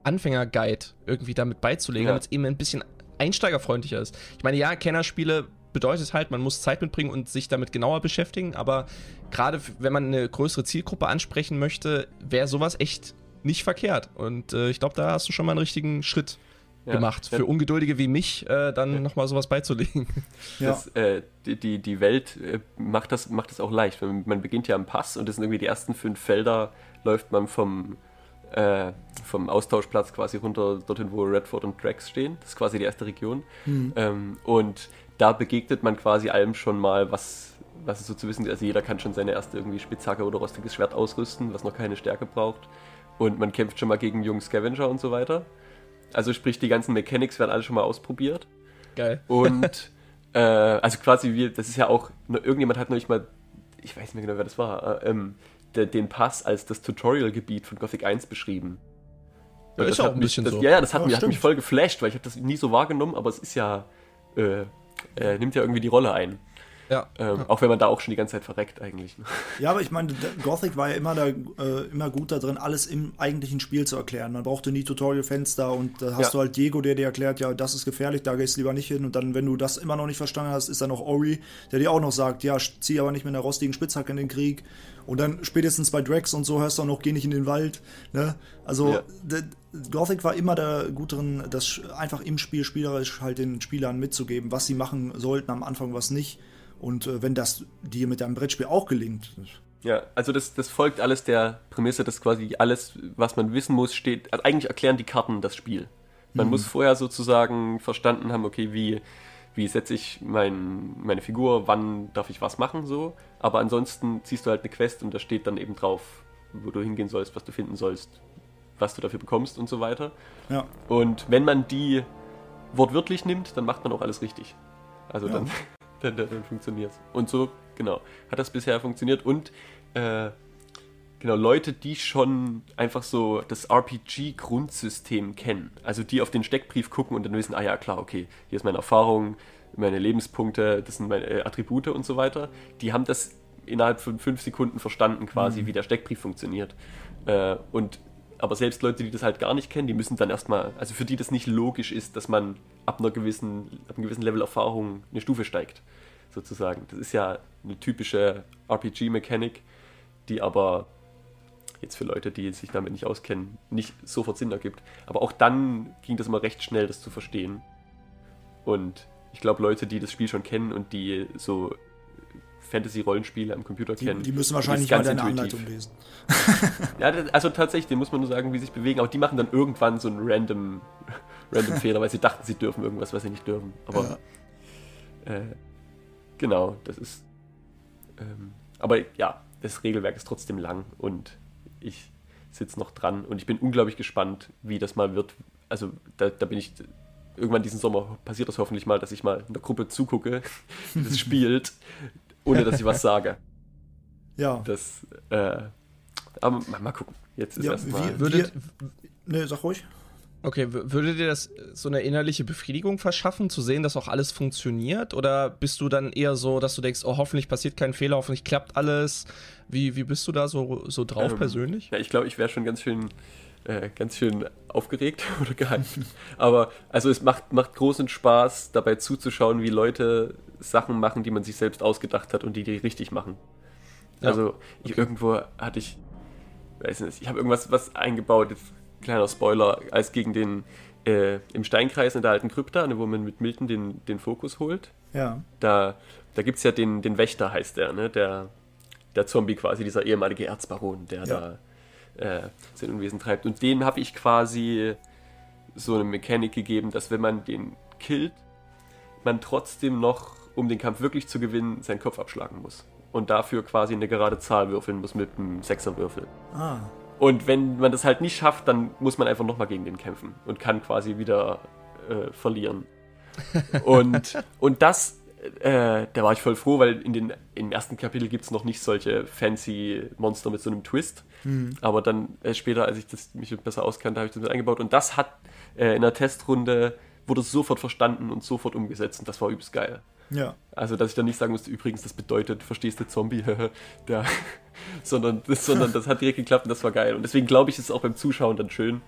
Anfänger-Guide irgendwie damit beizulegen, ja. damit es eben ein bisschen einsteigerfreundlicher ist. Ich meine, ja, Kennerspiele bedeutet halt, man muss Zeit mitbringen und sich damit genauer beschäftigen, aber gerade wenn man eine größere Zielgruppe ansprechen möchte, wäre sowas echt nicht verkehrt. Und äh, ich glaube, da hast du schon mal einen richtigen Schritt ja. gemacht, für Ungeduldige wie mich äh, dann ja. nochmal sowas beizulegen. (laughs) Ja. Das, äh, die, die Welt äh, macht, das, macht das auch leicht. Man beginnt ja am Pass und das sind irgendwie die ersten fünf Felder, läuft man vom, äh, vom Austauschplatz quasi runter dorthin, wo Redford und Drax stehen. Das ist quasi die erste Region. Mhm. Ähm, und da begegnet man quasi allem schon mal, was, was es so zu wissen ist. Also jeder kann schon seine erste irgendwie Spitzhacke oder rostiges Schwert ausrüsten, was noch keine Stärke braucht. Und man kämpft schon mal gegen jungen Scavenger und so weiter. Also sprich, die ganzen Mechanics werden alle schon mal ausprobiert. Geil. Und (laughs) äh, also quasi wie, das ist ja auch, irgendjemand hat neulich mal, ich weiß nicht mehr genau, wer das war, äh, ähm, de, den Pass als das Tutorial-Gebiet von Gothic 1 beschrieben. Ja, ist auch ein bisschen das, so. Ja, ja, das hat, ja, mich, hat mich voll geflasht, weil ich habe das nie so wahrgenommen, aber es ist ja, äh, äh, nimmt ja irgendwie die Rolle ein. Ja. Ähm, auch wenn man da auch schon die ganze Zeit verreckt eigentlich. Ne? Ja, aber ich meine, Gothic war ja immer, da, äh, immer gut da drin, alles im eigentlichen Spiel zu erklären. Man brauchte nie Tutorial-Fenster und da hast ja. du halt Diego, der dir erklärt, ja, das ist gefährlich, da gehst du lieber nicht hin. Und dann, wenn du das immer noch nicht verstanden hast, ist da noch Ori, der dir auch noch sagt, ja, zieh aber nicht mit einer rostigen Spitzhacke in den Krieg. Und dann spätestens bei Drax und so hörst du auch noch, geh nicht in den Wald. Ne? Also ja. Gothic war immer da gut drin, das einfach im Spiel spielerisch halt den Spielern mitzugeben, was sie machen sollten am Anfang, was nicht. Und äh, wenn das dir mit deinem Brettspiel auch gelingt. Ja, also das, das folgt alles der Prämisse, dass quasi alles, was man wissen muss, steht. Also eigentlich erklären die Karten das Spiel. Man mhm. muss vorher sozusagen verstanden haben, okay, wie, wie setze ich mein, meine Figur, wann darf ich was machen, so. Aber ansonsten ziehst du halt eine Quest und da steht dann eben drauf, wo du hingehen sollst, was du finden sollst, was du dafür bekommst und so weiter. Ja. Und wenn man die wortwörtlich nimmt, dann macht man auch alles richtig. Also ja. dann dann, dann, funktioniert es. Und so, genau, hat das bisher funktioniert. Und äh, genau, Leute, die schon einfach so das RPG-Grundsystem kennen, also die auf den Steckbrief gucken und dann wissen, ah ja, klar, okay, hier ist meine Erfahrung, meine Lebenspunkte, das sind meine äh, Attribute und so weiter, die haben das innerhalb von fünf Sekunden verstanden, quasi, mhm. wie der Steckbrief funktioniert. Äh, und aber selbst Leute, die das halt gar nicht kennen, die müssen dann erstmal, also für die das nicht logisch ist, dass man ab einer gewissen, ab einem gewissen Level Erfahrung eine Stufe steigt, sozusagen. Das ist ja eine typische RPG-Mechanik, die aber jetzt für Leute, die sich damit nicht auskennen, nicht sofort Sinn ergibt. Aber auch dann ging das immer recht schnell, das zu verstehen. Und ich glaube, Leute, die das Spiel schon kennen und die so Fantasy-Rollenspiele am Computer Die, kennen. die müssen wahrscheinlich mal ganz deine intuitiv. Anleitung lesen. (laughs) Ja, also tatsächlich, den muss man nur sagen, wie sie sich bewegen. Aber die machen dann irgendwann so einen random, (laughs) random (laughs) Fehler, weil sie dachten, sie dürfen irgendwas, was sie nicht dürfen. Aber äh, genau, das ist. Ähm, aber ja, das Regelwerk ist trotzdem lang und ich sitze noch dran und ich bin unglaublich gespannt, wie das mal wird. Also da, da bin ich. Irgendwann diesen Sommer passiert das hoffentlich mal, dass ich mal in der Gruppe zugucke, wie das spielt, ohne dass ich was sage. (laughs) Ja. Das, äh, aber mal, mal gucken. Jetzt ist Ja, erstmal. wir- Würdet, Ne, sag ruhig. okay, würde dir das so eine innerliche Befriedigung verschaffen, zu sehen, dass auch alles funktioniert? Oder bist du dann eher so, dass du denkst, oh, hoffentlich passiert kein Fehler, hoffentlich klappt alles? Wie, wie bist du da so, so drauf Ähm, persönlich? Ja, ich glaube, ich wäre schon ganz schön, äh, ganz schön aufgeregt (laughs) oder gehypt. Aber also es macht, macht großen Spaß, dabei zuzuschauen, wie Leute Sachen machen, die man sich selbst ausgedacht hat und die die richtig machen. Ja, Also ich, irgendwo hatte ich, weiß nicht, ich habe irgendwas was eingebaut, jetzt kleiner Spoiler, als gegen den äh, im Steinkreis in der alten Krypta, ne, wo man mit Milton den, den Fokus holt. Ja. Da, da gibt es ja den, den Wächter, heißt der, ne? Der, der Zombie quasi, dieser ehemalige Erzbaron, der Ja. da äh, sein Unwesen treibt. Und dem habe ich quasi so eine Mechanik gegeben, dass wenn man den killt, man trotzdem noch, um den Kampf wirklich zu gewinnen, seinen Kopf abschlagen muss. Und dafür quasi eine gerade Zahl würfeln muss mit einem Sechserwürfel. Ah. Und wenn man das halt nicht schafft, dann muss man einfach nochmal gegen den kämpfen und kann quasi wieder äh, verlieren. (laughs) Und, und das, äh, da war ich voll froh, weil in den, im ersten Kapitel gibt es noch nicht solche fancy Monster mit so einem Twist. Aber dann äh, später, als ich das, mich besser auskannte, habe ich das mit eingebaut. Und das hat äh, in der Testrunde, wurde sofort verstanden und sofort umgesetzt. Und das war übelst geil. Ja. Also, dass ich dann nicht sagen musste, übrigens, das bedeutet, verstehst du Zombie, (laughs) der, sondern, das, sondern das hat direkt geklappt und das war geil. Und deswegen glaube ich, ist es auch beim Zuschauen dann schön.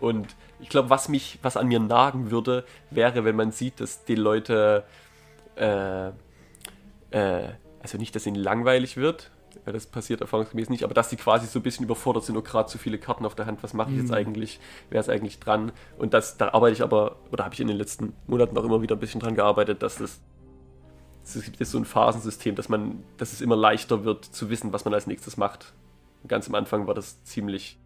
Und ich glaube, was mich, was an mir nagen würde, wäre, wenn man sieht, dass die Leute, äh, äh, also nicht, dass ihnen langweilig wird, weil das passiert erfahrungsgemäß nicht, aber dass sie quasi so ein bisschen überfordert sind, nur gerade zu viele Karten auf der Hand, was mache ich jetzt eigentlich, wer ist eigentlich dran? Und das, da arbeite ich aber, oder habe ich in den letzten Monaten auch immer wieder ein bisschen dran gearbeitet, dass das es gibt jetzt so ein Phasensystem, dass man, dass es immer leichter wird zu wissen, was man als nächstes macht. Ganz am Anfang war das ziemlich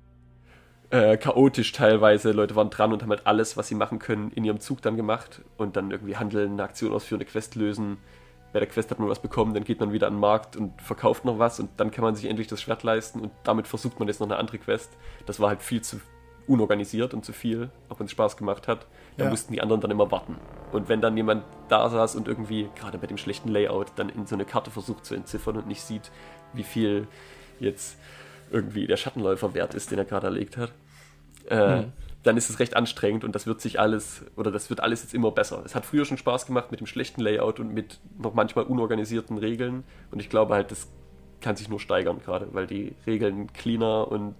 äh, chaotisch teilweise. Leute waren dran und haben halt alles, was sie machen können, in ihrem Zug dann gemacht und dann irgendwie handeln, eine Aktion ausführen, eine Quest lösen. Bei der Quest hat man was bekommen, dann geht man wieder an den Markt und verkauft noch was und dann kann man sich endlich das Schwert leisten und damit versucht man jetzt noch eine andere Quest. Das war halt viel zu unorganisiert und zu viel, auch wenn es Spaß gemacht hat. Da Ja. mussten die anderen dann immer warten. Und wenn dann jemand da saß und irgendwie, gerade bei dem schlechten Layout, dann in so eine Karte versucht zu entziffern und nicht sieht, wie viel jetzt irgendwie der Schattenläufer wert ist, den er gerade erlegt hat, äh, dann ist es recht anstrengend und das wird sich alles, oder das wird alles jetzt immer besser. Es hat früher schon Spaß gemacht mit dem schlechten Layout und mit noch manchmal unorganisierten Regeln und ich glaube halt, das kann sich nur steigern gerade, weil die Regeln cleaner und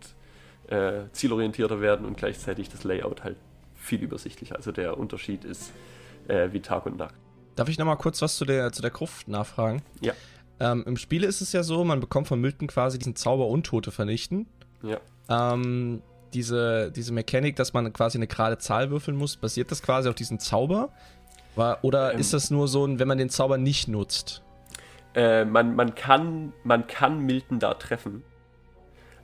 äh, zielorientierter werden und gleichzeitig das Layout halt viel übersichtlicher. Also der Unterschied ist äh, wie Tag und Nacht. Darf ich nochmal kurz was zu der, zu der Gruft nachfragen? Ja. Ähm, Im Spiel ist es ja so, man bekommt von Milton quasi diesen Zauber Untote vernichten. Ja. Ähm, diese, diese Mechanik, dass man quasi eine gerade Zahl würfeln muss, basiert das quasi auf diesem Zauber? Oder Ähm. ist das nur so, ein, wenn man den Zauber nicht nutzt? Äh, man, man, kann, man kann Milton da treffen,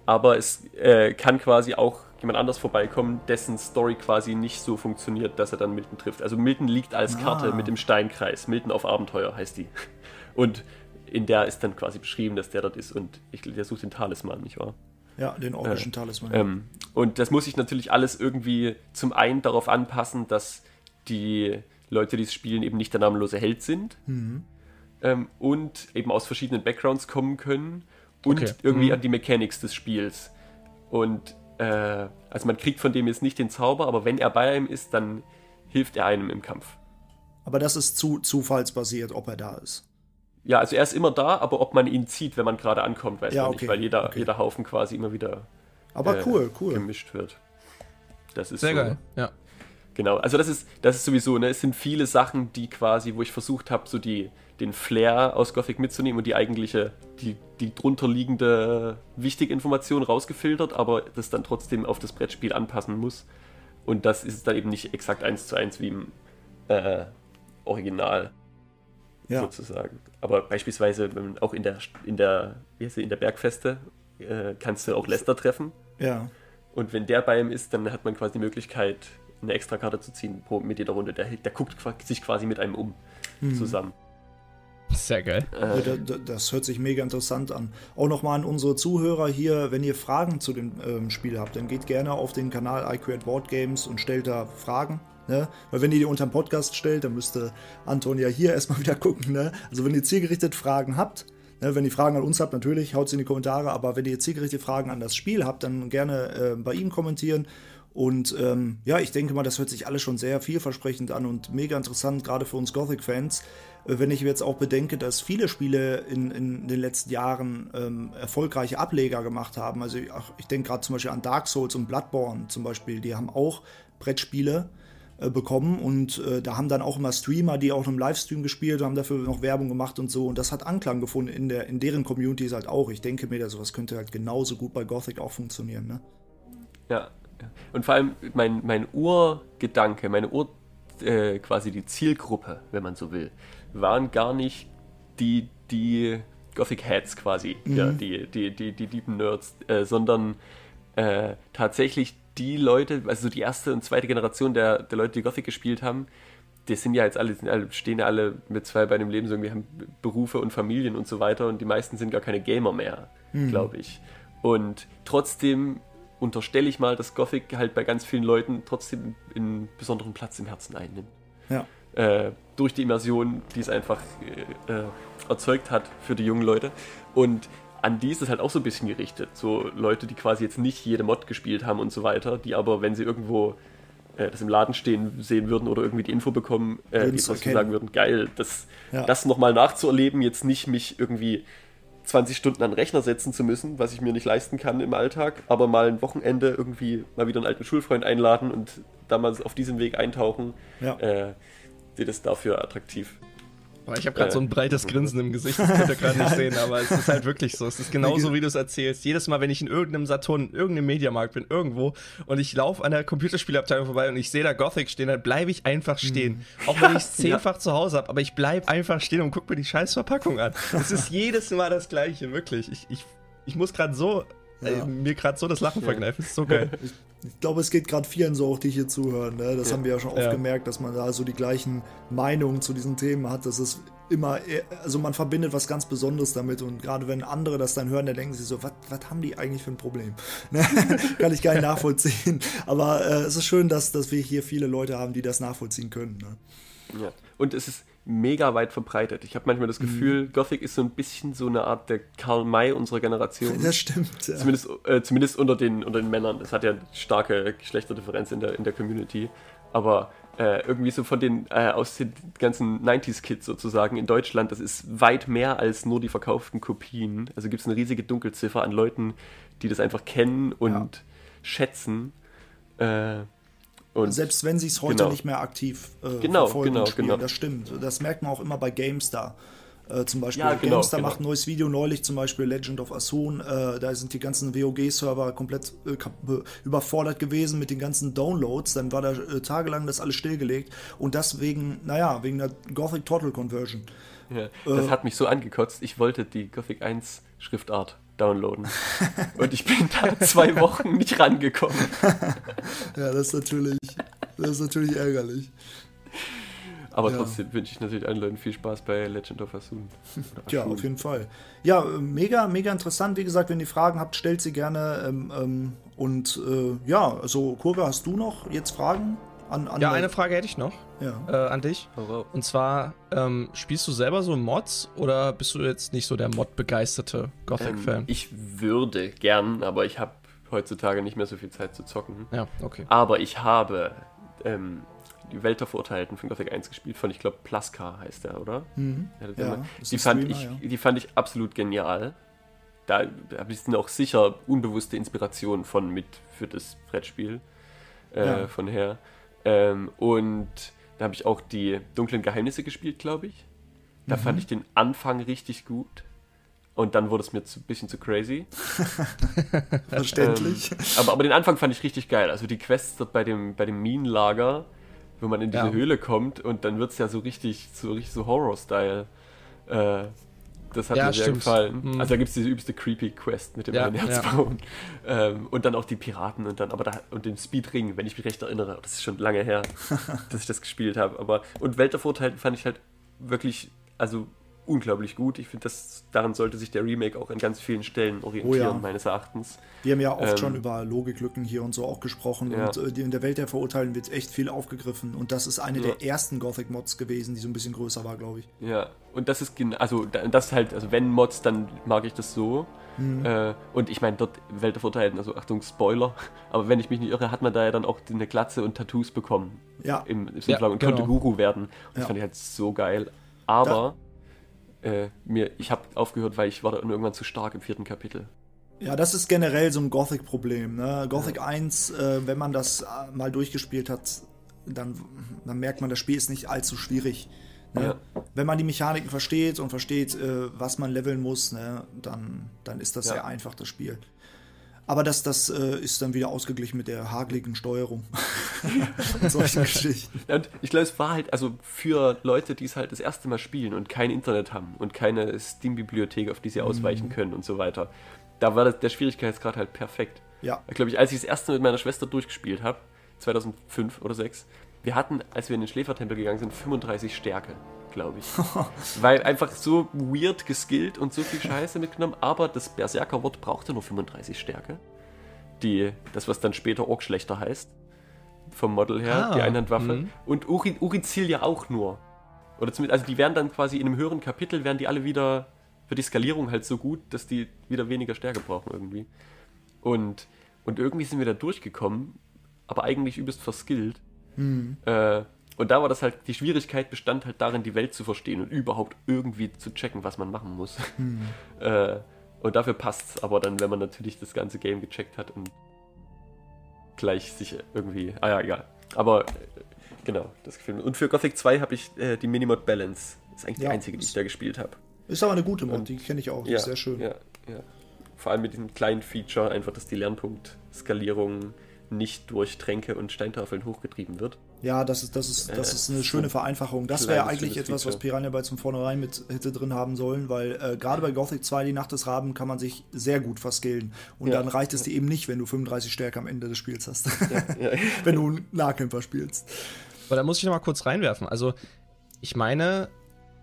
aber es äh, kann quasi auch jemand anders vorbeikommen, dessen Story quasi nicht so funktioniert, dass er dann Milton trifft. Also Milton liegt als Karte Ah. mit dem Steinkreis. Milton auf Abenteuer heißt die. (laughs) Und in der ist dann quasi beschrieben, dass der dort ist und ich, der sucht den Talisman, nicht wahr? Ja, den orkischen Talisman. Ähm, und das muss sich natürlich alles irgendwie zum einen darauf anpassen, dass die Leute, die es spielen, eben nicht der namenlose Held sind ähm, und eben aus verschiedenen Backgrounds kommen können und Okay. irgendwie Mhm. an die Mechanics des Spiels. Und äh, also man kriegt von dem jetzt nicht den Zauber, aber wenn er bei einem ist, dann hilft er einem im Kampf. Aber das ist zu zufallsbasiert, ob er da ist. Ja, also er ist immer da, aber ob man ihn zieht, wenn man gerade ankommt, weiß Ja, man okay, nicht, weil jeder, okay. jeder Haufen quasi immer wieder Aber äh, cool, cool. gemischt wird. Das ist Sehr so. geil, ja. Genau, also das ist, das ist sowieso, ne, es sind viele Sachen, die quasi, wo ich versucht habe, so die, den Flair aus Gothic mitzunehmen und die eigentliche, die, die drunter liegende wichtige Information rausgefiltert, aber das dann trotzdem auf das Brettspiel anpassen muss. Und das ist dann eben nicht exakt eins zu eins wie im äh, Original. Ja. sozusagen. Aber beispielsweise wenn auch in der in der, wie heißt sie, in der Bergfeste äh, kannst du auch Lester treffen. Ja. Und wenn der bei ihm ist, dann hat man quasi die Möglichkeit, eine Extrakarte zu ziehen pro, mit jeder Runde. Der, der guckt sich quasi mit einem um zusammen. Sehr geil. Ja, da- da- Das hört sich mega interessant an. Auch nochmal an unsere Zuhörer hier, wenn ihr Fragen zu dem ähm, Spiel habt, dann geht gerne auf den Kanal I Create Board Games und stellt da Fragen. Ne? Weil wenn ihr die unterm Podcast stellt, dann müsste Anton ja hier (laughs) erstmal wieder gucken. Ne? Also wenn ihr zielgerichtet Fragen habt, ne, wenn ihr Fragen an uns habt, natürlich, haut sie in die Kommentare, aber wenn ihr zielgerichtete Fragen an das Spiel habt, dann gerne äh, bei ihm kommentieren. Und ähm, ja, ich denke mal, das hört sich alles schon sehr vielversprechend an und mega interessant, gerade für uns Gothic-Fans. Wenn ich jetzt auch bedenke, dass viele Spiele in, in den letzten Jahren ähm, erfolgreiche Ableger gemacht haben. Also ach, ich denke gerade zum Beispiel an Dark Souls und Bloodborne zum Beispiel, die haben auch Brettspiele äh, bekommen und äh, da haben dann auch immer Streamer, die auch im Livestream gespielt haben dafür noch Werbung gemacht und so und das hat Anklang gefunden in, der, in deren Communities halt auch. Ich denke mir, sowas könnte halt genauso gut bei Gothic auch funktionieren. Ne? Ja. ja. Und vor allem mein, mein Urgedanke, meine Ur, äh, quasi die Zielgruppe, wenn man so will, waren gar nicht die, die Gothic Heads quasi, ja, die, die, die, die lieben Nerds, äh, sondern äh, tatsächlich die Leute, also die erste und zweite Generation der, der Leute, die Gothic gespielt haben, die sind ja jetzt alle, alle, stehen ja alle mit zwei Beinen im Leben, so irgendwie haben Berufe und Familien und so weiter und die meisten sind gar keine Gamer mehr, glaube ich. Und trotzdem unterstelle ich mal, dass Gothic halt bei ganz vielen Leuten trotzdem einen besonderen Platz im Herzen einnimmt. Ja. Äh, durch die Immersion, die es einfach äh, äh, erzeugt hat für die jungen Leute. Und an die ist es halt auch so ein bisschen gerichtet. So Leute, die quasi jetzt nicht jede Mod gespielt haben und so weiter, die aber, wenn sie irgendwo äh, das im Laden stehen sehen würden oder irgendwie die Info bekommen, äh, die trotzdem sagen würden, geil, das, Ja. das nochmal nachzuerleben, jetzt nicht mich irgendwie 20 Stunden an den Rechner setzen zu müssen, was ich mir nicht leisten kann im Alltag, aber mal ein Wochenende irgendwie mal wieder einen alten Schulfreund einladen und damals auf diesem Weg eintauchen, Ja. äh, sehe das dafür attraktiv. Boah, ich habe gerade Äh. so ein breites Grinsen im Gesicht, das könnt ihr gerade nicht (laughs) sehen, aber es ist halt wirklich so. Es ist genauso, wie du es erzählst. Jedes Mal, wenn ich in irgendeinem Saturn, in irgendeinem Mediamarkt bin, irgendwo, und ich laufe an der Computerspielabteilung vorbei und ich sehe da Gothic stehen, dann bleibe ich einfach stehen. Auch wenn ich es (laughs) zehnfach zu Hause habe, aber ich bleibe einfach stehen und gucke mir die scheiß Verpackung an. Es ist jedes Mal das Gleiche, wirklich. Ich, ich, ich muss gerade so, Ja. äh, mir gerade so das Lachen verkneifen. Es ist so geil. (laughs) Ich glaube, es geht gerade vielen so, auch die hier zuhören. Ne? Das haben wir ja schon oft Ja. gemerkt, dass man da so die gleichen Meinungen zu diesen Themen hat. Das ist immer, also man verbindet was ganz Besonderes damit und gerade wenn andere das dann hören, dann denken sie so, was was haben die eigentlich für ein Problem? (laughs) Ne? Kann ich gar nicht nachvollziehen. Aber äh, es ist schön, dass, dass wir hier viele Leute haben, die das nachvollziehen können. Ne? Ja. Und es ist mega weit verbreitet. Ich habe manchmal das Gefühl, Gothic ist so ein bisschen so eine Art der Karl May unserer Generation. (laughs) Das stimmt. Ja. Zumindest, äh, zumindest unter, den, unter den Männern. Es hat ja starke Geschlechterdifferenz in der, in der Community. Aber äh, irgendwie so von den, äh, aus den ganzen 90s-Kids sozusagen in Deutschland, das ist weit mehr als nur die verkauften Kopien. Also gibt es eine riesige Dunkelziffer an Leuten, die das einfach kennen und schätzen. Äh, und Selbst wenn sie es heute Genau. nicht mehr aktiv äh, Genau, verfolgen genau, und spielen, genau. das stimmt. Das merkt man auch immer bei GameStar. Äh, zum Beispiel Ja, genau, GameStar genau. macht ein neues Video neulich, zum Beispiel Legend of Asun. Äh, da sind die ganzen WOG-Server komplett äh, überfordert gewesen mit den ganzen Downloads. Dann war da äh, tagelang das alles stillgelegt. Und das wegen, naja, wegen der Gothic Total Conversion. Ja, das hat mich so angekotzt. Ich wollte die Gothic 1 Schriftart downloaden. (laughs) Und ich bin da zwei Wochen nicht rangekommen. (laughs) Ja, das ist natürlich, das ist natürlich ärgerlich. Aber Ja. trotzdem wünsche ich natürlich allen Leuten viel Spaß bei Legend of Asun. (laughs) Ja, auf jeden Fall. Ja, mega, mega interessant. Wie gesagt, wenn ihr Fragen habt, stellt sie gerne. Ähm, ähm, und äh, ja, also Kurga, hast du noch jetzt Fragen an, an Ja, eine Frage hätte ich noch Ja. äh, an dich. Hau raus. Und zwar, ähm, spielst du selber so Mods oder bist du jetzt nicht so der Mod-begeisterte Gothic-Fan? Ähm, ich würde gern, aber ich habe heutzutage nicht mehr so viel Zeit zu zocken. ja, okay. Aber ich habe ähm, die Welt der Verurteilten von Gothic 1 gespielt, von ich glaube Plaska heißt der, oder? Ja, das Ja, die, fand Streamer, ich, ja. die fand ich absolut genial. Da habe ich auch sicher unbewusste Inspiration von mit für das Brettspiel äh, Ja. von her. Ähm, und da habe ich auch die dunklen Geheimnisse gespielt, glaube ich. Da Mhm. fand ich den Anfang richtig gut. Und dann wurde es mir zu, ein bisschen zu crazy. (laughs) Verständlich. Ähm, aber, aber den Anfang fand ich richtig geil. Also die Quests dort bei dem, bei dem Minenlager, wo man in diese Ja. Höhle kommt und dann wird es ja so richtig, so richtig so Horror-Style. Äh, das hat Ja, mir sehr stimmt. gefallen. Mhm. Also da gibt es diese übelste creepy Quest mit dem Ja, einen Herz ja. Ähm, und dann auch die Piraten und dann aber da, und den Speedring, wenn ich mich recht erinnere. Das ist schon lange her, (laughs) dass ich das gespielt habe. Aber und Welt der Vorteile fand ich halt wirklich, also unglaublich gut. Ich finde, daran sollte sich der Remake auch an ganz vielen Stellen orientieren, Oh ja. meines Erachtens. Wir haben ja oft Ähm, schon über Logiklücken hier und so auch gesprochen Ja. und äh, die- in der Welt der Verurteilten wird echt viel aufgegriffen und das ist eine Ja. der ersten Gothic-Mods gewesen, die so ein bisschen größer war, glaube ich. Ja, und das ist genau, also da- das halt, also wenn Mods, dann mag ich das so. Mhm. Äh, und ich meine, dort Welt der Vorteile, also Achtung, Spoiler, (laughs) aber wenn ich mich nicht irre, hat man da ja dann auch eine Glatze und Tattoos bekommen Ja, im, im Ja, und konnte genau. Guru werden. Und das fand ich halt so geil. Aber äh, mir, ich habe aufgehört, weil ich war da irgendwann zu stark im vierten Kapitel. Ja, das ist generell so ein Gothic-Problem. Ne? Gothic 1, äh, wenn man das äh, mal durchgespielt hat, dann, dann merkt man, das Spiel ist nicht allzu schwierig. Ne? Wenn man die Mechaniken versteht und versteht, äh, was man leveln muss, ne, dann, dann ist das Ja. sehr einfach, das Spiel. Aber das, das äh, ist dann wieder ausgeglichen mit der hageligen Steuerung (laughs) und solchen Geschichten. Ja, Und ich glaube, es war halt, also für Leute, die es halt das erste Mal spielen und kein Internet haben und keine Steam-Bibliothek, auf die sie Mhm. ausweichen können und so weiter, da war das, der Schwierigkeitsgrad halt perfekt. Ja, glaube ich, als ich das erste Mal mit meiner Schwester durchgespielt habe, 2005 oder 2006, wir hatten, als wir in den Schläfertempel gegangen sind, 35 Stärke, glaube ich. (laughs) Weil einfach so weird geskillt und so viel Scheiße mitgenommen, aber das Berserker-Wort brauchte nur 35 Stärke. Die, das, was dann später Orkschlechter heißt, vom Model her, Ah, die Einhandwaffe. mhm. Und Uri, Urizil ja auch nur. Oder zumindest, also die werden dann quasi in einem höheren Kapitel, werden die alle wieder, wird die Skalierung halt so gut, dass die wieder weniger Stärke brauchen irgendwie. Und, und irgendwie sind wir da durchgekommen, aber eigentlich übelst verskillt. Äh, und da war das halt, die Schwierigkeit bestand halt darin, die Welt zu verstehen und überhaupt irgendwie zu checken, was man machen muss. (laughs) äh, und dafür passt es aber dann, wenn man natürlich das ganze Game gecheckt hat und gleich sich irgendwie. Ah ja, egal. Aber äh, genau, das gefällt mir. Und für Gothic 2 habe ich äh, die Minimod Balance. Das ist eigentlich Ja, die einzige, die ich da gespielt habe. ist aber eine gute Mod, die kenne ich auch, die ist sehr schön. Ja, ja. Vor allem mit diesem kleinen Feature, einfach, dass die Lernpunkt-Skalierung nicht durch Tränke und Steintafeln hochgetrieben wird. Ja, das ist, das ist, das Äh, ist eine so schöne Vereinfachung. Das wäre eigentlich etwas, was. Piranha Bytes von vornherein mit hätte drin haben sollen, weil äh, gerade bei Gothic 2, die Nacht des Raben, kann man sich sehr gut verskillen. Und Ja. dann reicht es dir eben nicht, wenn du 35 Stärke am Ende des Spiels hast. (laughs) Ja, wenn du einen Nahkämpfer spielst. Aber da muss ich noch mal kurz reinwerfen. Also, ich meine.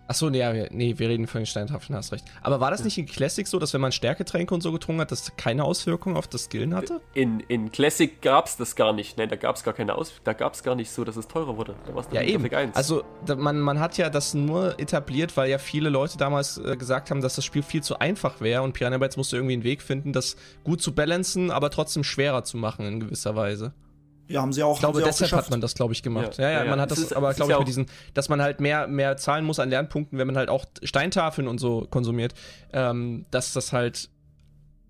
Achso, nee, nee, wir reden von den Steintafeln, hast recht. Aber war das nicht in Classic so, dass wenn man Stärketränke und so getrunken hat, das keine Auswirkung auf das Skillen hatte? In, in Classic gab es das gar nicht. Nein, da gab es gar keine Aus. Da gab es gar nicht so, dass es teurer wurde. Da Ja, eben. Gothic 1. Also, da, man, man hat ja das nur etabliert, weil ja viele Leute damals äh, gesagt haben, dass das Spiel viel zu einfach wäre und Piranha Bytes musste irgendwie einen Weg finden, das gut zu balancen, aber trotzdem schwerer zu machen in gewisser Weise. Ja, haben sie auch, Ich glaube, deshalb geschafft. hat man das, glaube ich, gemacht. Ja, Ja, ja, ja, man hat das ist- aber, glaube ich, mit diesen, dass man halt mehr, mehr zahlen muss an Lernpunkten, wenn man halt auch Steintafeln und so konsumiert, ähm, dass das halt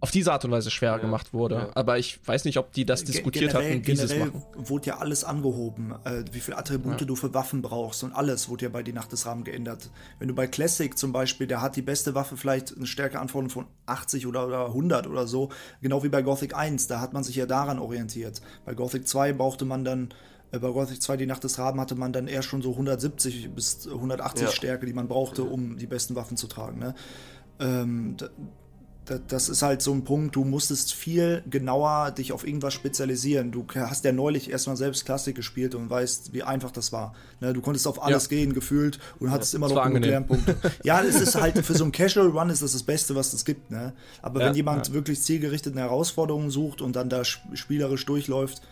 auf diese Art und Weise schwerer Ja, gemacht wurde. ja. Aber ich weiß nicht, ob die das Ge- diskutiert generell, hatten, wie sie es generell machen. wurde ja alles angehoben, äh, wie viele Attribute Ja. du für Waffen brauchst und alles wurde ja bei Die Nacht des Rahmen geändert. Wenn du bei Classic zum Beispiel, der hat die beste Waffe vielleicht eine Stärkeanforderung von 80 oder, oder 100 oder so, genau wie bei Gothic 1, da hat man sich ja daran orientiert. Bei Gothic 2 brauchte man dann, äh, bei Gothic 2 Die Nacht des Raben hatte man dann eher schon so 170 bis 180 Ja. Stärke, die man brauchte, um die besten Waffen zu tragen. Ne? Ähm, das ist halt so ein Punkt, du musstest viel genauer dich auf irgendwas spezialisieren. Du hast ja neulich erstmal selbst Klassik gespielt und weißt, wie einfach das war. Ne, du konntest auf alles Ja. gehen, gefühlt, und hattest immer das noch genug. Lernpunkte. (laughs) ja, es ist halt, für so einen Casual Run ist das das Beste, was es gibt. Ne? Aber Ja, wenn jemand ja. wirklich zielgerichtete Herausforderungen sucht und dann da sp- spielerisch durchläuft,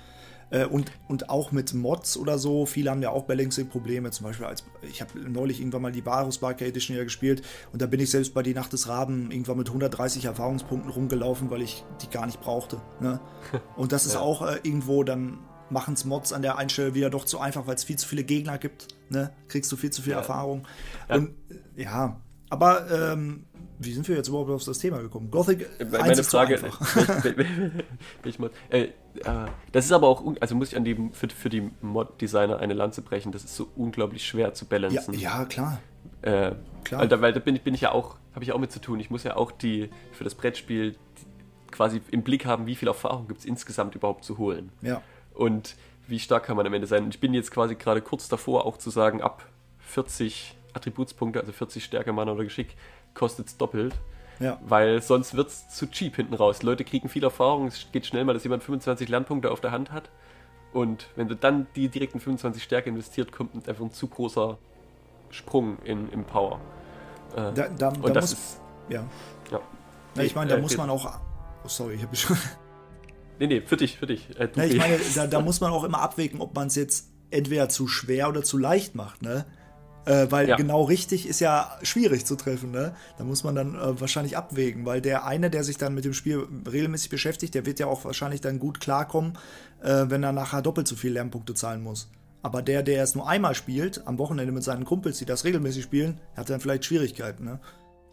äh, und, und auch mit Mods oder so, viele haben ja auch Balancing-Probleme. Zum Beispiel, als ich habe neulich irgendwann mal die Varus Barker Edition ja gespielt und da bin ich selbst bei die Nacht des Raben irgendwann mit 130 Erfahrungspunkten rumgelaufen, weil ich die gar nicht brauchte. Ne? (laughs) Und das ist auch äh, irgendwo dann machen es Mods an der einen Stelle wieder doch zu einfach, weil es viel zu viele Gegner gibt. Ne? Kriegst du viel zu viel Erfahrung. Und äh, ja, aber ähm, wie sind wir jetzt überhaupt auf das Thema gekommen? Gothic Äh, 1 Meine Frage, ich (laughs) mod, äh, äh, das ist aber auch, also muss ich an die, für, für die Mod-Designer eine Lanze brechen, das ist so unglaublich schwer zu Ja, balancen. ja, klar. Äh, Klar. Weil da, weil da bin, ich, bin ich ja auch, habe ich auch mit zu tun. Ich muss ja auch die für das Brettspiel quasi im Blick haben, wie viel Erfahrung gibt es insgesamt überhaupt zu holen. Ja. Und wie stark kann man am Ende sein. Und ich bin jetzt quasi gerade kurz davor, auch zu sagen, ab 40 Attributspunkte, also 40 Stärke, Mana oder Geschick, kostet es doppelt. Ja. Weil sonst wird es zu cheap hinten raus. Leute kriegen viel Erfahrung, es geht schnell mal, dass jemand 25 Lernpunkte auf der Hand hat. Und wenn du dann die direkten 25 Stärke investiert, kommt einfach ein zu großer Sprung in, im Power. Äh, da, da, und da das muss, ist. Ja. ja. ja ich meine, da äh, muss man auch. Oh, sorry, ich habe schon. (laughs) Nee, nee, für dich, für dich. Äh, ja, ich meine, da, da, (laughs) muss man auch immer abwägen, ob man es jetzt entweder zu schwer oder zu leicht macht, ne? Äh, weil ja. genau richtig ist ja schwierig zu treffen, ne? Da muss man dann äh, wahrscheinlich abwägen, weil der eine, der sich dann mit dem Spiel regelmäßig beschäftigt, der wird ja auch wahrscheinlich dann gut klarkommen, äh, wenn er nachher doppelt so viel Lernpunkte zahlen muss. Aber der, der es nur einmal spielt, am Wochenende mit seinen Kumpels, die das regelmäßig spielen, hat dann vielleicht Schwierigkeiten, ne?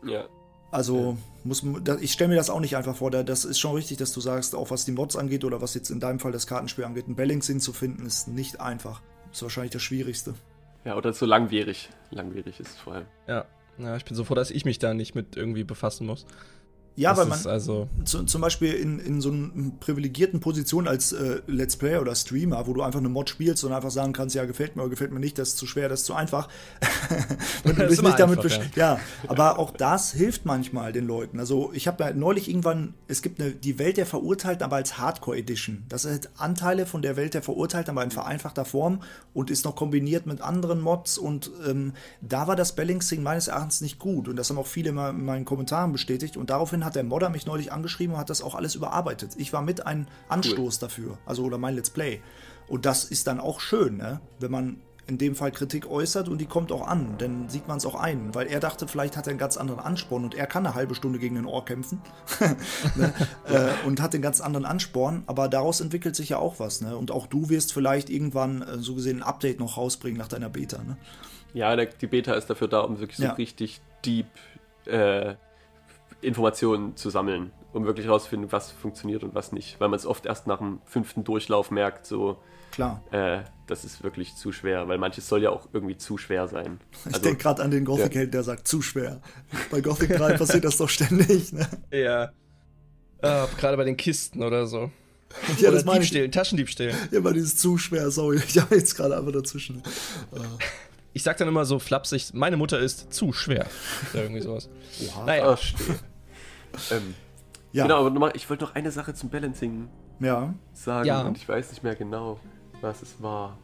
Ja. Also muss ich stelle mir das auch nicht einfach vor. Das ist schon richtig, dass du sagst, auch was die Mods angeht oder was jetzt in deinem Fall das Kartenspiel angeht, ein Balancing zu finden, ist nicht einfach. Ist wahrscheinlich das Schwierigste. Ja, oder so langwierig. Langwierig ist es vor allem. Ja. ja, ich bin so froh, dass ich mich da nicht mit irgendwie befassen muss. Ja, das weil man also zu, zum Beispiel in, in so einer privilegierten Position als äh, Let's Player oder Streamer, wo du einfach eine Mod spielst und einfach sagen kannst, ja, gefällt mir oder gefällt mir nicht, das ist zu schwer, das ist zu einfach. (laughs) Wenn du (laughs) dich nicht damit einfach, ja. ja. aber auch das hilft manchmal den Leuten. Also ich habe ja neulich irgendwann, es gibt eine, die Welt der Verurteilten, aber als Hardcore Edition. Das sind Anteile von der Welt der Verurteilten, aber in vereinfachter Form und ist noch kombiniert mit anderen Mods und ähm, da war das Balancing meines Erachtens nicht gut und das haben auch viele in meinen Kommentaren bestätigt und daraufhin hat der Modder mich neulich angeschrieben und hat das auch alles überarbeitet. Ich war mit ein Anstoß cool. dafür, also oder mein Let's Play. Und das ist dann auch schön, ne? wenn man in dem Fall Kritik äußert und die kommt auch an, dann sieht man es auch ein, weil er dachte, vielleicht hat er einen ganz anderen Ansporn und er kann eine halbe Stunde gegen den Ohr kämpfen (laughs) ne? (laughs) äh, und hat einen ganz anderen Ansporn, aber daraus entwickelt sich ja auch was. Ne? Und auch du wirst vielleicht irgendwann äh, so gesehen ein Update noch rausbringen nach deiner Beta. Ne? Ja, die Beta ist dafür da, um wirklich so ja. richtig deep äh, Informationen zu sammeln, um wirklich herauszufinden, was funktioniert und was nicht. Weil man es oft erst nach dem fünften Durchlauf merkt, so. Klar. Äh, das ist wirklich zu schwer, weil manches soll ja auch irgendwie zu schwer sein. Ich also, denke gerade an den Gothic-Held, ja. der sagt, zu schwer. Bei Gothic 3 passiert das doch ständig, ne? Ja. Äh, gerade bei den Kisten oder so. Ja, oder das meine Diebstählen, Taschendiebstählen. Ja, aber dieses zu schwer, sorry. Ich habe jetzt gerade einfach dazwischen. Uh. Ich sag dann immer so flapsig, meine Mutter ist zu schwer. Oder irgendwie sowas. Oha, naja. (laughs) ähm, ja. Genau, aber nochmal, ich wollte noch eine Sache zum Balancing ja. sagen ja. und ich weiß nicht mehr genau, was es war.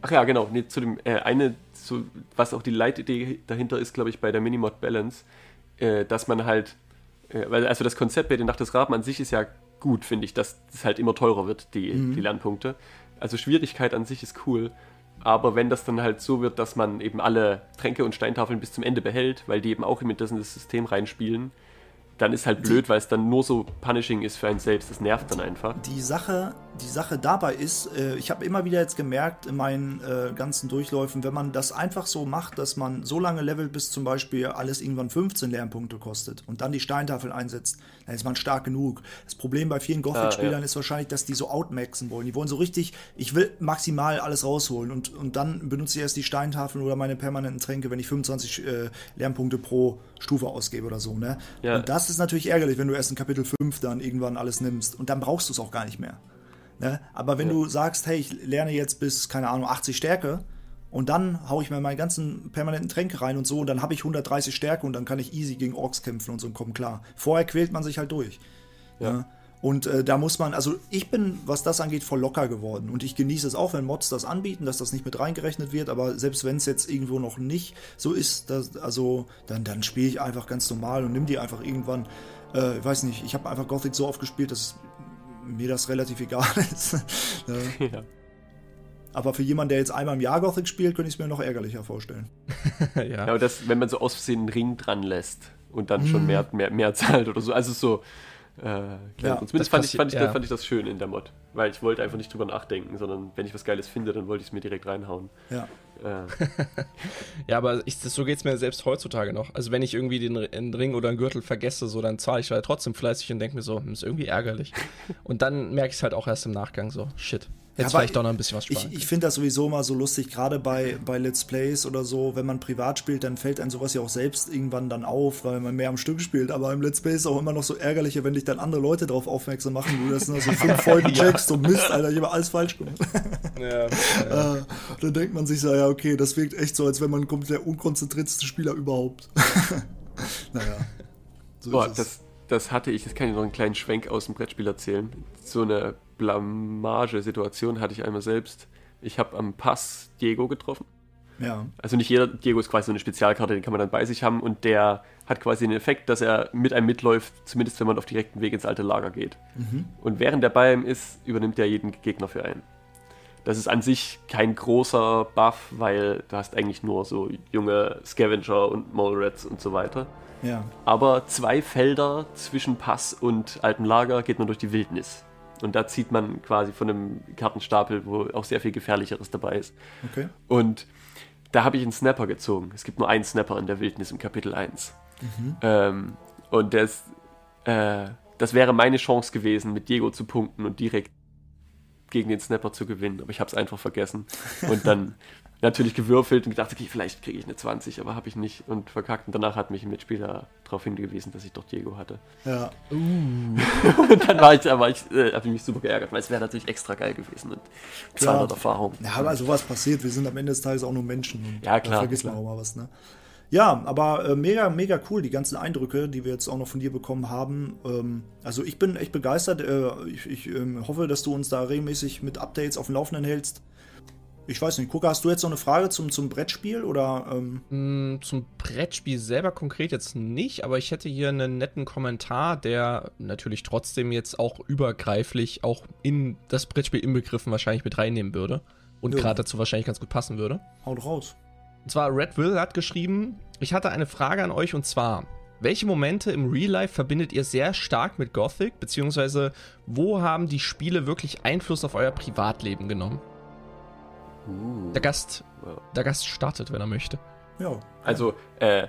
Ach ja, genau, nee, zu dem, äh, eine, zu, was auch die Leitidee dahinter ist, glaube ich, bei der Minimod Balance, äh, dass man halt, äh, weil also das Konzept bei den Nacht des Raben an sich ist ja gut, finde ich, dass es halt immer teurer wird, die, mhm. die Lernpunkte. Also Schwierigkeit an sich ist cool, aber wenn das dann halt so wird, dass man eben alle Tränke und Steintafeln bis zum Ende behält, weil die eben auch in das System reinspielen, dann ist halt blöd, weil es dann nur so punishing ist für einen selbst. Das nervt dann einfach. Die Sache, die Sache dabei ist, äh, ich habe immer wieder jetzt gemerkt in meinen äh, ganzen Durchläufen, wenn man das einfach so macht, dass man so lange levelt, bis zum Beispiel alles irgendwann 15 Lernpunkte kostet und dann die Steintafeln einsetzt, dann ist man stark genug. Das Problem bei vielen Gothic-Spielern ah, ja. ist wahrscheinlich, dass die so outmaxen wollen. Die wollen so richtig, ich will maximal alles rausholen und, und dann benutze ich erst die Steintafeln oder meine permanenten Tränke, wenn ich 25 äh, Lernpunkte pro Stufe ausgebe oder so. Ne? Ja. Und das ist natürlich ärgerlich, wenn du erst in Kapitel 5 dann irgendwann alles nimmst. Und dann brauchst du es auch gar nicht mehr. Ne? Aber wenn ja. du sagst, hey, ich lerne jetzt bis, keine Ahnung, 80 Stärke und dann haue ich mir meine ganzen permanenten Tränke rein und so und dann habe ich 130 Stärke und dann kann ich easy gegen Orks kämpfen und so und kommen klar. Vorher quält man sich halt durch. Ja. Ne? Und äh, da muss man, also ich bin, was das angeht, voll locker geworden. Und ich genieße es auch, wenn Mods das anbieten, dass das nicht mit reingerechnet wird. Aber selbst wenn es jetzt irgendwo noch nicht so ist, dass, also dann, dann spiele ich einfach ganz normal und nimm die einfach irgendwann. Äh, ich weiß nicht, ich habe einfach Gothic so oft gespielt, dass mir das relativ egal (laughs) ist. Ne? (laughs) ja. Aber für jemanden, der jetzt einmal im Jahr Gothic spielt, könnte ich es mir noch ärgerlicher vorstellen. (laughs) ja. ja, aber das, wenn man so aus Versehen einen Ring dran lässt und dann mm. schon mehr, mehr, mehr zahlt oder so. Also so, äh, ja, und zumindest fand ich, fand, ich, ja. fand ich das schön in der Mod, weil ich wollte einfach nicht drüber nachdenken, sondern wenn ich was Geiles finde, dann wollte ich es mir direkt reinhauen. Ja. Äh. (laughs) ja, aber ich, so geht es mir selbst heutzutage noch. Also wenn ich irgendwie den, den Ring oder einen Gürtel vergesse, so dann zahle ich halt trotzdem fleißig und denke mir so, hm, ist irgendwie ärgerlich. (laughs) und dann merke ich es halt auch erst im Nachgang so, shit. Hätte aber vielleicht doch noch ein bisschen was Ich, sparen ich finde das sowieso mal so lustig, gerade bei, bei Let's Plays oder so, wenn man privat spielt, dann fällt einem sowas ja auch selbst irgendwann dann auf, weil man mehr am Stück spielt. Aber im Let's Play ist es auch immer noch so ärgerlicher, wenn dich dann andere Leute darauf aufmerksam machen, du das nur (laughs) so fünf Folgen checkst und Mist, Alter, ich habe alles falsch gemacht. (laughs) Ja, Äh, dann denkt man sich so, ja, okay, das wirkt echt so, als wenn man kommt der unkonzentrierteste Spieler überhaupt. (laughs) naja. So Boah, ist es. das, das hatte ich, das kann ich noch einen kleinen Schwenk aus dem Brettspiel erzählen. So eine Blamage-Situation hatte ich einmal selbst. Ich habe am Pass Diego getroffen. ja. Also nicht jeder, Diego ist quasi so eine Spezialkarte, den kann man dann bei sich haben und der hat quasi den Effekt, dass er mit einem mitläuft, zumindest wenn man auf direkten Weg ins alte Lager geht. Und während er bei ihm ist, übernimmt er jeden Gegner für einen. Das ist an sich kein großer Buff, weil du hast eigentlich nur so junge Scavenger und Mole Rats und so weiter. Ja. Aber zwei Felder zwischen Pass und altem Lager geht man durch die Wildnis. Und da zieht man quasi von einem Kartenstapel, wo auch sehr viel Gefährlicheres dabei ist. Okay. Und da habe ich einen Snapper gezogen. Es gibt nur einen Snapper in der Wildnis im Kapitel 1. Ähm, und das, äh, das wäre meine Chance gewesen, mit Diego zu punkten und direkt gegen den Snapper zu gewinnen. Aber ich habe es einfach vergessen. Und dann (laughs) natürlich gewürfelt und gedacht, okay, vielleicht kriege ich eine 20, aber habe ich nicht und verkackt. Und danach hat mich ein Mitspieler darauf hingewiesen, dass ich doch Diego hatte. Ja. (laughs) Und dann war ich, war ich, äh, habe ich mich super geärgert, weil es wäre natürlich extra geil gewesen und 200 Erfahrung. Ja, aber sowas passiert. Wir sind am Ende des Tages auch nur Menschen. Ja, klar, Da vergisst klar. man auch mal was, ne? Ja, aber äh, mega, mega cool, die ganzen Eindrücke, die wir jetzt auch noch von dir bekommen haben. Ähm, also ich bin echt begeistert. Äh, ich ich ähm, hoffe, dass du uns da regelmäßig mit Updates auf dem Laufenden hältst. Ich weiß nicht, Gucker, hast du jetzt noch eine Frage zum, zum Brettspiel oder ähm, Mm, Zum Brettspiel selber konkret jetzt nicht, aber ich hätte hier einen netten Kommentar, der natürlich trotzdem jetzt auch übergreiflich auch in das Brettspiel inbegriffen wahrscheinlich mit reinnehmen würde. Und Ja. gerade dazu wahrscheinlich ganz gut passen würde. haut raus? Und zwar Red Will hat geschrieben, ich hatte eine Frage an euch und zwar, welche Momente im Real Life verbindet ihr sehr stark mit Gothic, beziehungsweise wo haben die Spiele wirklich Einfluss auf euer Privatleben genommen? Uh, Der Gast, der Gast startet, wenn er möchte. Ja. Also, äh,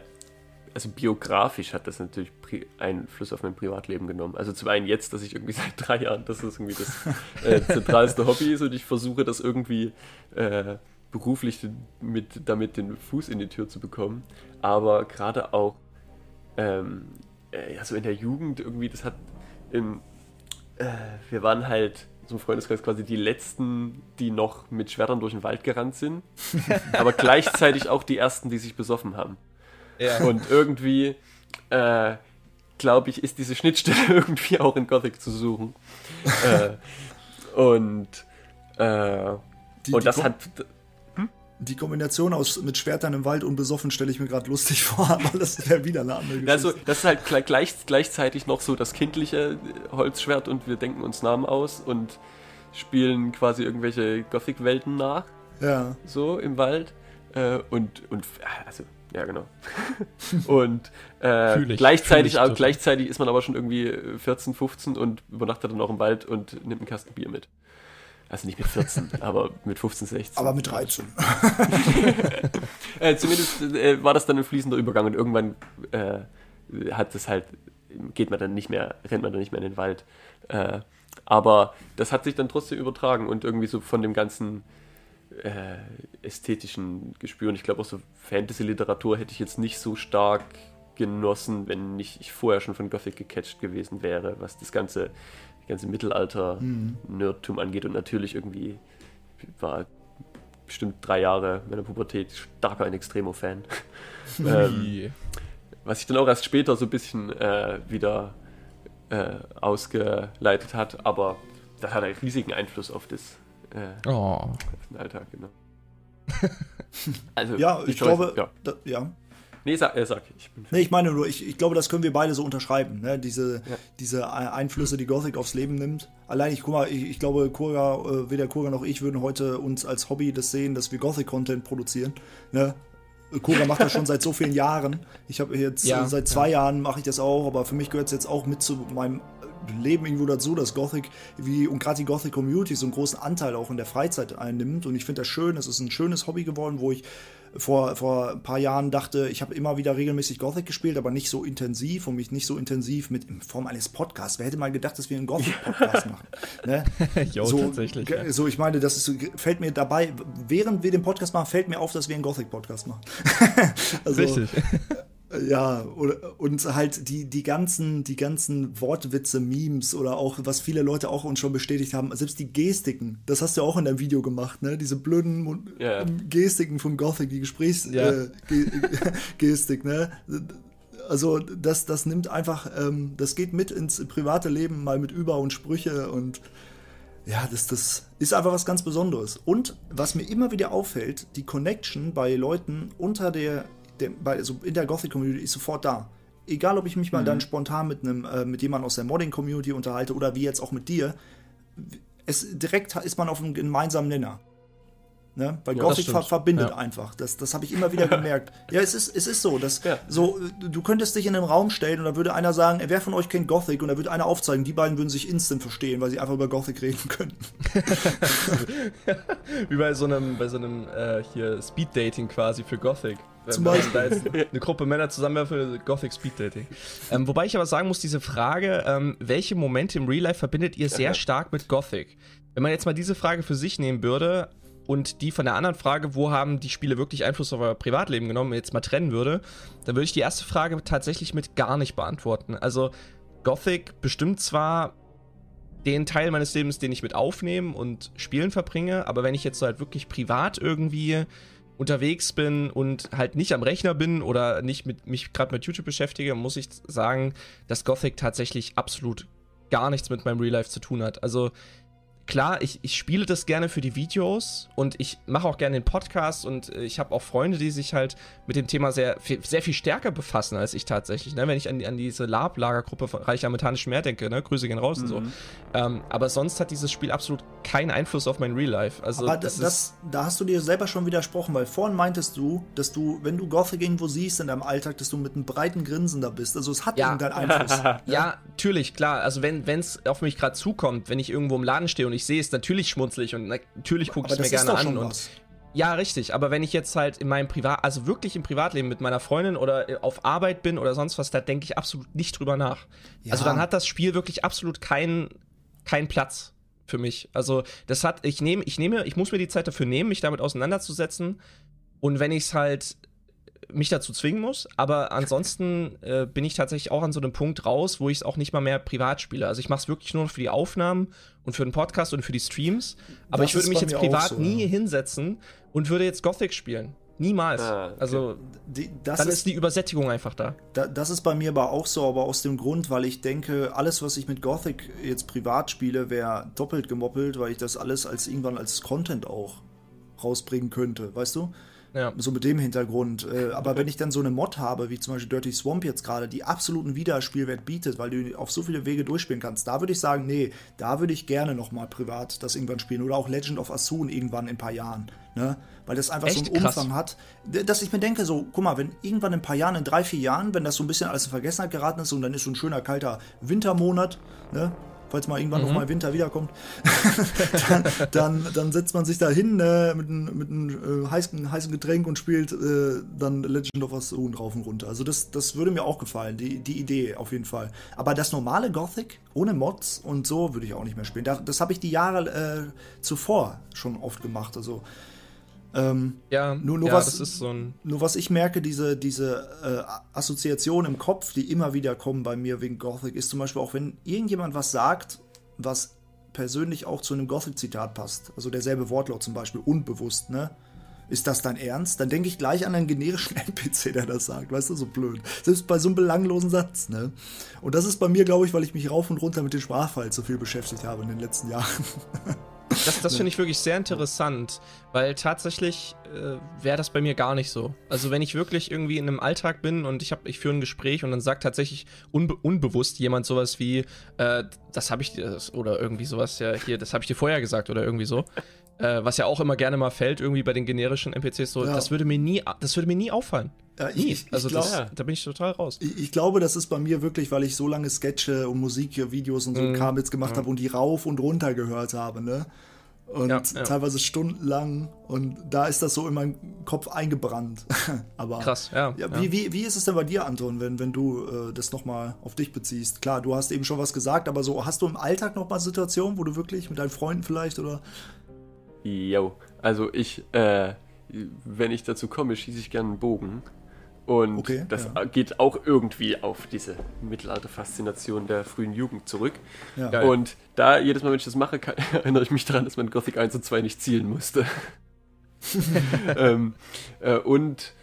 also biografisch hat das natürlich Pri Einfluss auf mein Privatleben genommen. Also zum einen jetzt, dass ich irgendwie (laughs) seit drei Jahren, das ist irgendwie das äh, (laughs) zentralste Hobby ist und ich versuche das irgendwie äh, beruflich mit, damit den Fuß in die Tür zu bekommen. Aber gerade auch ähm, äh, ja, so in der Jugend irgendwie, das hat im, äh, wir waren halt zum Freundeskreis quasi die letzten, die noch mit Schwertern durch den Wald gerannt sind, (laughs) aber gleichzeitig auch die ersten, die sich besoffen haben. Ja. Und irgendwie, äh, glaube ich, ist diese Schnittstelle (laughs) irgendwie auch in Gothic zu suchen. äh, und äh, Die, und die das hat, Die Kombination aus mit Schwertern im Wald und besoffen stelle ich mir gerade lustig (laughs) vor, aber das wäre wieder eine andere Geschichte. also, das ist halt gleich, gleich, gleichzeitig noch so das kindliche Holzschwert und wir denken uns Namen aus und spielen quasi irgendwelche Gothic-Welten nach. ja. so im Wald. Äh, und, und, also, ja, genau. (laughs) und äh, Fühl ich, gleichzeitig, aber, gleichzeitig ist man aber schon irgendwie 14, 15 und übernachtet dann auch im Wald und nimmt einen Kasten Bier mit. Also nicht mit 14, (laughs) aber mit 15, 16. Aber mit 13. (laughs) Äh, zumindest äh, war das dann ein fließender Übergang und irgendwann äh, hat es halt, geht man dann nicht mehr, rennt man dann nicht mehr in den Wald. Äh, aber das hat sich dann trotzdem übertragen und irgendwie so von dem ganzen äh, ästhetischen Gespür und ich glaube auch so Fantasy-Literatur hätte ich jetzt nicht so stark genossen, wenn nicht ich vorher schon von Gothic gecatcht gewesen wäre, was das ganze, ganze Mittelalter-Nerdtum angeht und natürlich irgendwie war bestimmt drei Jahre meiner Pubertät starker ein Extremo-Fan. (laughs) ähm, Ui. was sich dann auch erst später so ein bisschen äh, wieder äh, ausgeleitet hat, aber das hat einen riesigen Einfluss auf, das, äh, Oh. auf den Alltag, genau. (laughs) also, Ja, ich Choice- glaube, Ja. da, ja. Nee, sag, äh, sag ich. Bin Nee, ich meine nur, ich, ich glaube, das können wir beide so unterschreiben. Ne? Diese, Ja. diese Ei- Einflüsse, die Gothic aufs Leben nimmt. Allein, ich guck mal, ich, ich glaube, Kurga, äh, weder Kurga noch ich würden heute uns als Hobby das sehen, dass wir Gothic-Content produzieren. Ne? Kurga macht das schon seit so vielen Jahren. Ich habe jetzt Ja, äh, seit zwei Jahren mache ich das auch, aber für mich gehört es jetzt auch mit zu meinem Leben irgendwo dazu, dass Gothic wie und gerade die Gothic Community so einen großen Anteil auch in der Freizeit einnimmt und ich finde das schön, es ist ein schönes Hobby geworden, wo ich vor, vor ein paar Jahren dachte, ich habe immer wieder regelmäßig Gothic gespielt, aber nicht so intensiv und mich nicht so intensiv mit in Form eines Podcasts. Wer hätte mal gedacht, dass wir einen Gothic-Podcast (laughs) machen? Ne? (laughs) jo, so, tatsächlich. Ja. So, ich meine, das ist, fällt mir dabei, während wir den Podcast machen, fällt mir auf, dass wir einen Gothic-Podcast machen. (laughs) also, Richtig. Ja, und halt die, die, ganzen, die ganzen Wortwitze, Memes oder auch, was viele Leute auch uns schon bestätigt haben, selbst die Gestiken, das hast du auch in deinem Video gemacht, ne? Diese blöden Ja. Gestiken von Gothic, die Gesprächsgestik, Ja. äh, (laughs) ne? Also das, das nimmt einfach, ähm, das geht mit ins private Leben mal mit über und Sprüche und ja, das, das ist einfach was ganz Besonderes. Und was mir immer wieder auffällt, die Connection bei Leuten unter der, der bei, also in der Gothic-Community ist sofort da. Egal, ob ich mich mal dann spontan mit einem, äh, mit jemandem aus der Modding-Community unterhalte oder wie jetzt auch mit dir, es direkt ist man auf einem gemeinsamen Nenner. Ne? Weil Ja, Gothic ver verbindet Ja. einfach. Das, das habe ich immer wieder (laughs) gemerkt. ja, es ist, es ist so. Dass, Ja. so. Du könntest dich in einen Raum stellen und da würde einer sagen, wer von euch kennt Gothic? Und da würde einer aufzeigen, die beiden würden sich instant verstehen, weil sie einfach über Gothic reden könnten. (laughs) Wie bei so einem, bei so einem äh, hier Speed-Dating quasi für Gothic. Zum Beispiel. da jetzt eine Gruppe Männer zusammenwerfen, Gothic Speed-Dating. Ähm, wobei ich aber sagen muss, diese Frage, ähm, welche Momente im Real Life verbindet ihr sehr stark mit Gothic? Wenn man jetzt mal diese Frage für sich nehmen würde und die von der anderen Frage, wo haben die Spiele wirklich Einfluss auf euer Privatleben genommen, jetzt mal trennen würde, dann würde ich die erste Frage tatsächlich mit gar nicht beantworten. Also Gothic bestimmt zwar den Teil meines Lebens, den ich mit Aufnehmen und Spielen verbringe, aber wenn ich jetzt so halt wirklich privat irgendwie unterwegs bin und halt nicht am Rechner bin oder nicht mit mich gerade mit YouTube beschäftige, muss ich sagen, dass Gothic tatsächlich absolut gar nichts mit meinem Real Life zu tun hat. Also klar, ich, ich spiele das gerne für die Videos und ich mache auch gerne den Podcast und äh, ich habe auch Freunde, die sich halt mit dem Thema sehr, viel- sehr viel stärker befassen als ich tatsächlich. Ne? Wenn ich an, an diese Lab-Lagergruppe von Reich Amerikanisch Meer denke, ne? Grüße gehen raus und so. Ähm, aber sonst hat dieses Spiel absolut keinen Einfluss auf mein Real Life. Also Aber das, das, da hast du dir selber schon widersprochen, weil vorhin meintest du, dass du, wenn du Gothic irgendwo siehst in deinem Alltag, dass du mit einem breiten Grinsen da bist. Also es hat Ja. irgendeinen Einfluss. (laughs) Ja, natürlich, klar. Also wenn es auf mich gerade zukommt, wenn ich irgendwo im Laden stehe und ich sehe es, natürlich schmunzle ich und natürlich gucke ich es mir gerne an. Und was. ja, richtig. Aber wenn ich jetzt halt in meinem Privat, also wirklich im Privatleben mit meiner Freundin oder äh, auf Arbeit bin oder sonst was, da denke ich absolut nicht drüber nach. Ja. Also dann hat das Spiel wirklich absolut keinen keinen Platz für mich. Also das hat, ich nehme, ich nehme, ich muss mir die Zeit dafür nehmen, mich damit auseinanderzusetzen. Und wenn ich es halt mich dazu zwingen muss, aber ansonsten äh, bin ich tatsächlich auch an so einem Punkt raus, wo ich es auch nicht mal mehr privat spiele. Also ich mache es wirklich nur noch für die Aufnahmen und für den Podcast und für die Streams. Aber Das ich würde mich jetzt privat so, nie ja. hinsetzen und würde jetzt Gothic spielen. Niemals. Ah, okay. Also Die, das dann ist, ist die Übersättigung einfach da. Da, das ist bei mir aber auch so, aber aus dem Grund, weil ich denke, alles, was ich mit Gothic jetzt privat spiele, wäre doppelt gemoppelt, weil ich das alles als irgendwann als Content auch rausbringen könnte, weißt du? Ja. So mit dem Hintergrund. Äh, aber wenn ich dann so eine Mod habe, wie zum Beispiel Dirty Swamp jetzt gerade, die absoluten Wiederspielwert bietet, weil du auf so viele Wege durchspielen kannst, da würde ich sagen, nee, da würde ich gerne nochmal privat das irgendwann spielen. Oder auch Legend of Asun irgendwann in ein paar Jahren. Ne? Weil das einfach so Echt? einen Krass. Umfang hat, dass ich mir denke, so, guck mal, wenn irgendwann in ein paar Jahren, in drei, vier Jahren, wenn das so ein bisschen alles in Vergessenheit geraten ist und dann ist so ein schöner kalter Wintermonat, ne? Falls mal irgendwann noch mal Winter wiederkommt, (laughs) dann, dann, dann setzt man sich da hin äh, mit einem mit einem, äh, heißen, heißen Getränk und spielt äh, dann Legend of Asun rauf und runter. Also das, das würde mir auch gefallen, die, die Idee auf jeden Fall. Aber das normale Gothic ohne Mods und so würde ich auch nicht mehr spielen. Da, das habe ich die Jahre äh, zuvor schon oft gemacht. Also ähm, Ja, Nur- nur ja was- das ist so ein. nur was ich merke, diese, diese äh, Assoziation im Kopf, die immer wieder kommen bei mir wegen Gothic, ist zum Beispiel auch, wenn irgendjemand was sagt, was persönlich auch zu einem Gothic-Zitat passt. Also derselbe Wortlaut zum Beispiel, unbewusst, ne? Ist das dein Ernst? Dann denke ich gleich an einen generischen (laughs) NPC, der das sagt. Weißt du, so blöd. Selbst bei so einem belanglosen Satz, ne? Und das ist bei mir, glaube ich, weil ich mich rauf und runter mit den Sprachfiles so viel beschäftigt habe in den letzten Jahren. (laughs) Das, das finde ich wirklich sehr interessant, weil tatsächlich äh, wäre das bei mir gar nicht so. Also wenn ich wirklich irgendwie in einem Alltag bin und ich, hab, ich führe ein Gespräch und dann sagt tatsächlich unbe unbewusst jemand sowas wie, äh, das habe ich dir, oder irgendwie sowas, ja, hier, das habe ich dir vorher gesagt oder irgendwie so. Äh, was ja auch immer gerne mal fällt, irgendwie bei den generischen NPCs so, Ja. das würde mir nie, das würde mir nie auffallen. Ja, ich- Nie. ich- ich also glaub- das, da bin ich total raus. Ich, ich glaube, das ist bei mir wirklich, weil ich so lange Sketche und Musikvideos und so. Kram jetzt gemacht habe und die rauf und runter gehört habe, ne? Und Ja, ja. teilweise stundenlang. Und da ist das so in meinen Kopf eingebrannt. (laughs) Aber Krass, ja, ja, ja. Wie, wie, wie ist es denn bei dir, Anton, wenn, wenn du äh, das nochmal auf dich beziehst? Klar, du hast eben schon was gesagt, aber so hast du im Alltag nochmal Situationen, wo du wirklich mit deinen Freunden vielleicht oder. Jo, also ich, äh, wenn ich dazu komme, schieße ich gerne einen Bogen. Und Okay, das ja. geht auch irgendwie auf diese Mittelalter-Faszination der frühen Jugend zurück. Ja. Und da, jedes Mal, wenn ich das mache, kann, (laughs) erinnere ich mich daran, dass man Gothic 1 und 2 nicht zielen musste. (laughs) ähm, äh, und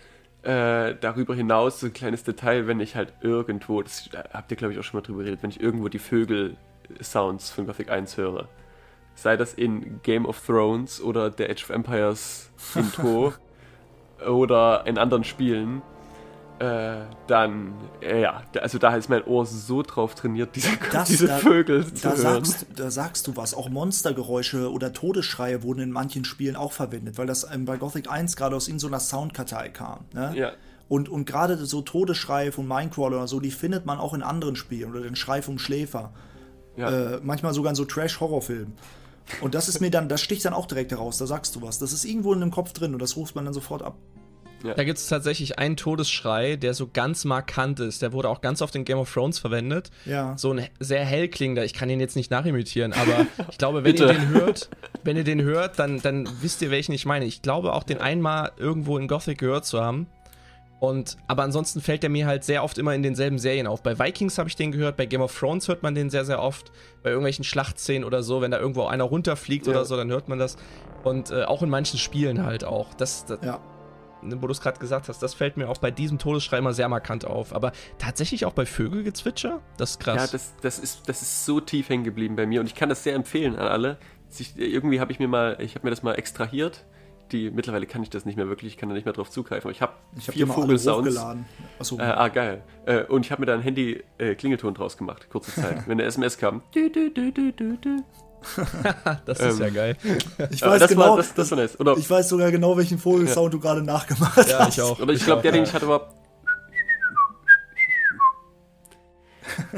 äh, darüber hinaus so ein kleines Detail, wenn ich halt irgendwo, das habt ihr glaube ich auch schon mal drüber geredet, wenn ich irgendwo die Vögel-Sounds von Gothic 1 höre, sei das in Game of Thrones oder der Age of Empires Intro (laughs) oder in anderen Spielen, äh, dann, äh, ja, also da ist mein Ohr so drauf trainiert, diese, Das- diese da- Vögel zu Da hören. sagst, da sagst du was. Auch Monstergeräusche oder Todesschreie wurden in manchen Spielen auch verwendet, weil das ähm, bei Gothic 1 gerade aus in so einer Soundkartei kam. Ne? Ja. Und, und gerade so Todesschreie von Minecrawler oder so, die findet man auch in anderen Spielen oder den Schrei vom Schläfer. Ja. Äh, manchmal sogar in so Trash-Horrorfilmen. Und das ist mir dann, das sticht dann auch direkt heraus, da sagst du was. Das ist irgendwo in dem Kopf drin und das ruft man dann sofort ab. Da gibt es tatsächlich einen Todesschrei, der so ganz markant ist. Der wurde auch ganz oft in Game of Thrones verwendet. Ja. So ein sehr hell klingender. Ich kann ihn jetzt nicht nachimitieren, aber (laughs) ich glaube, wenn ihr den hört, wenn ihr den hört, dann, dann wisst ihr, welchen ich meine. Ich glaube auch, den einmal irgendwo in Gothic gehört zu haben. Und, aber ansonsten fällt der mir halt sehr oft immer in denselben Serien auf. Bei Vikings habe ich den gehört, bei Game of Thrones hört man den sehr, sehr oft. Bei irgendwelchen Schlachtszenen oder so, wenn da irgendwo einer runterfliegt Ja. oder so, dann hört man das. Und äh, auch in manchen Spielen halt auch. Das, das, Ja. Ne, wo du es gerade gesagt hast, das fällt mir auch bei diesem Todesschrei immer sehr markant auf. Aber tatsächlich auch bei Vögelgezwitscher? Das ist krass. Ja, das, das, ist, das ist so tief hängen geblieben bei mir und ich kann das sehr empfehlen an alle. Sich, irgendwie habe ich mir mal, ich habe mir das mal extrahiert. Die, mittlerweile kann ich das nicht mehr wirklich, ich kann da nicht mehr drauf zugreifen. Ich habe Ich habe vier Vogelsounds. Achso. Äh, ah, geil. Äh, und ich habe mir da ein Handy-Klingelton draus gemacht, kurze Zeit. (laughs) Wenn eine SMS kam. Du, du, du, du, du, du. (laughs) das ist ja ähm, geil. ich weiß das, genau, war, das, das war nice. Oder, ich weiß sogar genau, welchen Vogelsound du gerade nachgemacht hast. Ja, ich auch. oder ich glaube, der, den ja. ich hatte, war.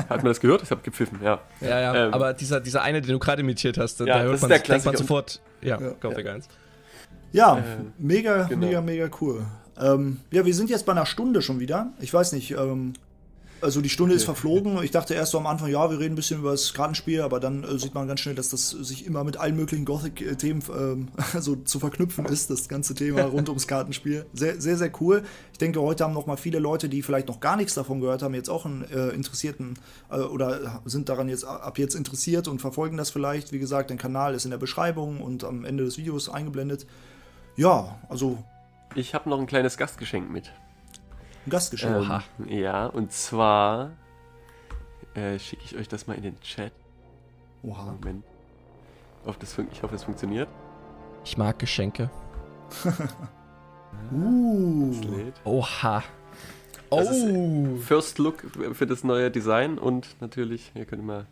Hat man das gehört? Ich habe gepfiffen, ja. Ja, ja, Ähm, aber dieser, dieser eine, den du gerade imitiert hast, da Ja, hört das man, ist der denkt man sofort, ja, Ja. Gothic 1. Ja, Äh, mega, genau. mega, mega cool. Ähm, ja, wir sind jetzt bei einer Stunde schon wieder. Ich weiß nicht, ähm, also die Stunde ist verflogen. Ich dachte erst so am Anfang, ja, wir reden ein bisschen über das Kartenspiel, aber dann äh, sieht man ganz schnell, dass das sich immer mit allen möglichen Gothic-Themen ähm, (laughs) so zu verknüpfen ist, das ganze Thema rund ums Kartenspiel. Sehr, sehr, sehr cool. Ich denke, heute haben noch mal viele Leute, die vielleicht noch gar nichts davon gehört haben, jetzt auch einen äh, interessierten äh, oder sind daran jetzt ab jetzt interessiert und verfolgen das vielleicht. Wie gesagt, der Kanal ist in der Beschreibung und am Ende des Videos eingeblendet. Ja, also Ich habe noch ein kleines Gastgeschenk mit. Ein Gastgeschenk. Oha. Ja, und zwar äh, schicke ich euch das mal in den Chat. Oha. Moment. Ich hoffe, das, fun ich hoffe, das funktioniert. Ich mag Geschenke. (laughs) Uh. Es lädt. Oha. Das ist, Oh. First Look für das neue Design und natürlich, ihr könnt mal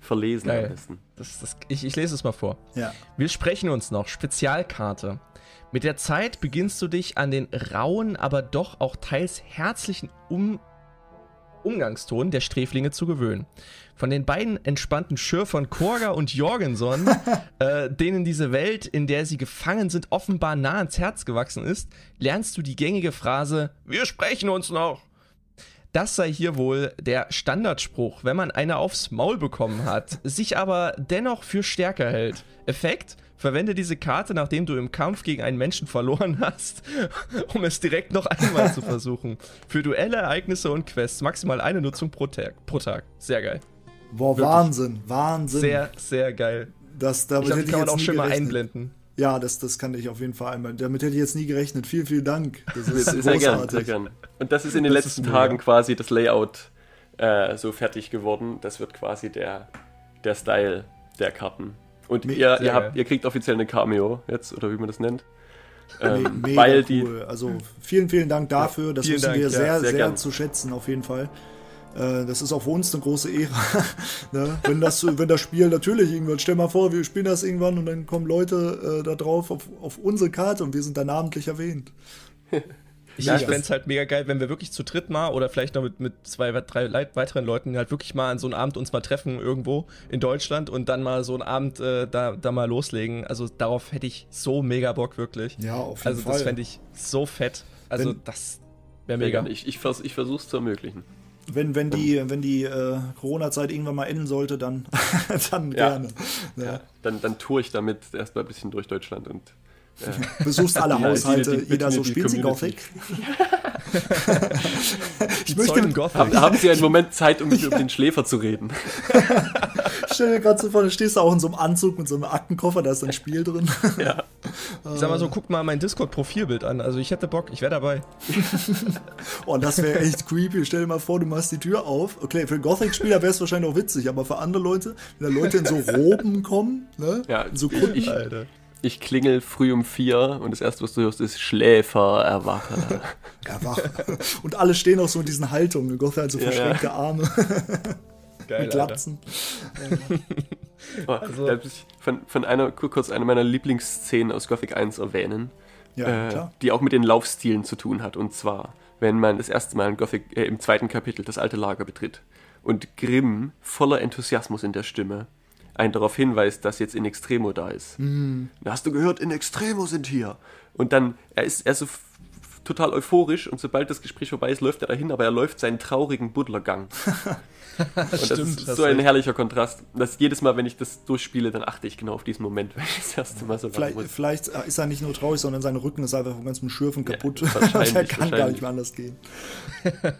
verlesen Geil. am besten. Das, das, ich, ich lese es mal vor. Ja. Wir sprechen uns noch. Spezialkarte. Mit der Zeit beginnst du dich an den rauen, aber doch auch teils herzlichen um Umgangston der Sträflinge zu gewöhnen. Von den beiden entspannten Schürfern Korga und Jorgenson, (laughs) äh, denen diese Welt, in der sie gefangen sind, offenbar nah ans Herz gewachsen ist, lernst du die gängige Phrase Wir sprechen uns noch. Das sei hier wohl der Standardspruch, wenn man eine aufs Maul bekommen hat, sich aber dennoch für stärker hält. Effekt? Verwende diese Karte, nachdem du im Kampf gegen einen Menschen verloren hast, (laughs) um es direkt noch einmal zu versuchen. Für Duelle, Ereignisse und Quests maximal eine Nutzung pro Tag. Pro Tag. Sehr geil. Boah, Wahnsinn, Wahnsinn. Sehr, sehr geil. das, damit Ich die kann man auch schon mal einblenden. Ja, das, das kann ich auf jeden Fall einmal. Damit hätte ich jetzt nie gerechnet. Vielen, vielen Dank. Das ist Sehr, sehr gern, großartig. sehr gern. Und das ist in den Das letzten. Tagen quasi das Layout äh, so fertig geworden. Das wird quasi der, der Style der Karten. Und Me- ihr, ihr, habt, ihr kriegt offiziell eine Cameo jetzt, oder wie man das nennt. Me Ähm, mega weil die, cool. Also vielen, vielen Dank dafür. das vielen wissen Dank, wir ja, sehr, sehr sehr, gern. zu schätzen, auf jeden Fall. Äh, Das ist auch für uns eine große Ehre. (laughs) ne? wenn, das, wenn das Spiel natürlich irgendwann, stell mal vor, wir spielen das irgendwann und dann kommen Leute äh, da drauf auf, auf unsere Karte und wir sind da namentlich erwähnt. (laughs) Ich, Ja, ich fände es halt mega geil, wenn wir wirklich zu dritt mal oder vielleicht noch mit, mit zwei, drei Leit weiteren Leuten halt wirklich mal an so einem Abend uns mal treffen irgendwo in Deutschland und dann mal so einen Abend äh, da, da mal loslegen. Also darauf hätte ich so mega Bock, wirklich. Ja, auf jeden Also Fall. das fände ich so fett. Also Wenn- das wäre mega. Ich, ich, vers ich versuche es zu ermöglichen. Wenn, wenn die, wenn die äh, Corona-Zeit irgendwann mal enden sollte, dann, (laughs) dann Ja. gerne. Ja. Ja, dann, dann tour ich damit erstmal ein bisschen durch Deutschland und Besuchst alle (laughs) Die- Haushalte, die- die- jeder so spielt sie. Gothic. (laughs) ich möchte, Gothic. haben, haben Sie einen Moment Zeit, um (laughs) mit über den Schläfer zu reden? stell dir gerade so vor, du stehst da auch in so einem Anzug mit so einem Aktenkoffer, da ist ein Spiel drin. Ja. Ich sag mal so, guck mal mein Discord-Profilbild an. Also ich hätte Bock, ich wäre dabei. Oh, das wäre echt creepy. Stell dir mal vor, du machst die Tür auf. Okay, für Gothic-Spieler wäre es wahrscheinlich auch witzig, aber für andere Leute, wenn da Leute in so Roben kommen, ne? Ja, in so ich- Kunden. ich- Alter. Ich klingel früh um vier und das erste, was du hörst, ist Schläfer, erwache. Ja, (laughs) wach. Und alle stehen auch so in diesen Haltungen. Gothic hat so Ja, verschränkte Arme (laughs) Geil, mit Alter. Glatzen. (laughs) Oh, Also- da muss ich von, von einer, kurz eine meiner Lieblingsszenen aus Gothic 1 erwähnen, Ja, äh, klar. die auch mit den Laufstilen zu tun hat. Und zwar, wenn man das erste Mal in Gothic, äh, im zweiten Kapitel das alte Lager betritt und Grimm voller Enthusiasmus in der Stimme einen darauf hinweist, dass jetzt in Extremo da ist. Mhm. Hast du gehört, in Extremo sind hier. Und dann, er ist, er ist so total euphorisch und sobald das Gespräch vorbei ist, läuft er dahin, aber er läuft seinen traurigen Buddlergang. (laughs) Und das Stimmt, ist so ein herrlicher Kontrast. Dass jedes Mal, wenn ich das durchspiele, dann achte ich genau auf diesen Moment, (laughs) wenn ich das erste Mal so Vielleicht, muss. vielleicht ist er nicht nur traurig, sondern sein Rücken ist einfach von ganzem Schürfen Ja, kaputt. (laughs) wahrscheinlich, Der kann gar nicht mehr anders gehen.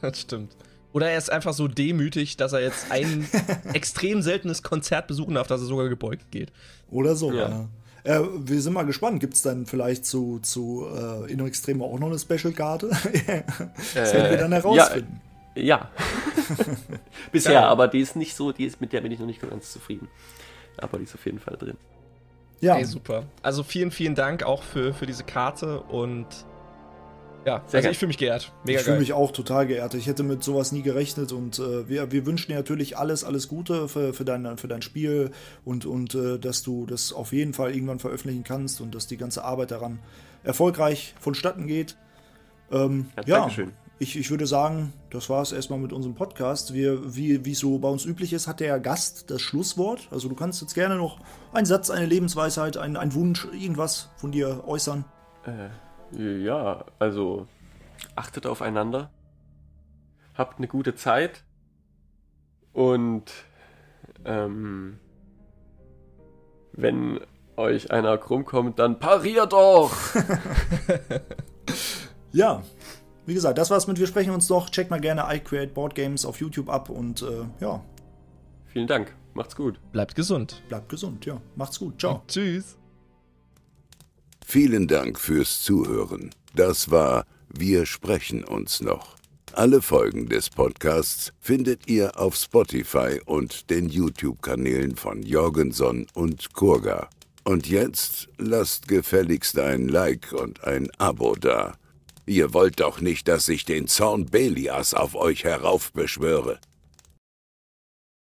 Das stimmt. Oder er ist einfach so demütig, dass er jetzt ein (laughs) extrem seltenes Konzert besuchen darf, dass er sogar gebeugt geht. Oder so, Ja. ja. Äh, wir sind mal gespannt. Gibt es dann vielleicht zu, zu äh, Inno Extremo auch noch eine Special-Karte? (laughs) das werden wir dann herausfinden. Ja, ja. (laughs) bisher, Geil. aber die ist nicht so, die ist, mit der bin ich noch nicht ganz zufrieden. Aber die ist auf jeden Fall drin. Ja, Ey, super. Also vielen, vielen Dank auch für, für diese Karte und ja, Sehr also ich fühle mich geehrt. Mega ich fühle mich auch total geehrt. Ich hätte mit sowas nie gerechnet und äh, wir, wir wünschen dir natürlich alles, alles Gute für, für, dein, für dein Spiel und, und äh, dass du das auf jeden Fall irgendwann veröffentlichen kannst und dass die ganze Arbeit daran erfolgreich vonstatten geht. Ähm, Ja, Dankeschön. Ich, ich würde sagen, das war es erstmal mit unserem Podcast. Wir, wie wie es so bei uns üblich ist, hat der Gast das Schlusswort. Also du kannst jetzt gerne noch einen Satz, eine Lebensweisheit, einen, einen Wunsch, irgendwas von dir äußern. Äh, ja, also achtet aufeinander, habt eine gute Zeit und ähm, wenn euch einer krumm kommt, dann pariert doch! (laughs) (laughs) Ja, wie gesagt, das war's mit Wir sprechen uns doch. Checkt mal gerne I Create Board Games auf YouTube ab und äh, ja, Vielen Dank, macht's gut. Bleibt gesund. bleibt gesund. Ja, macht's gut. Ciao. Tschüss. Vielen Dank fürs Zuhören. Das war Wir sprechen uns noch. Alle Folgen des Podcasts findet ihr auf Spotify und den YouTube-Kanälen von Jorgenson und Kurga. Und jetzt lasst gefälligst ein Like und ein Abo da. Ihr wollt doch nicht, dass ich den Zorn Belias auf euch heraufbeschwöre.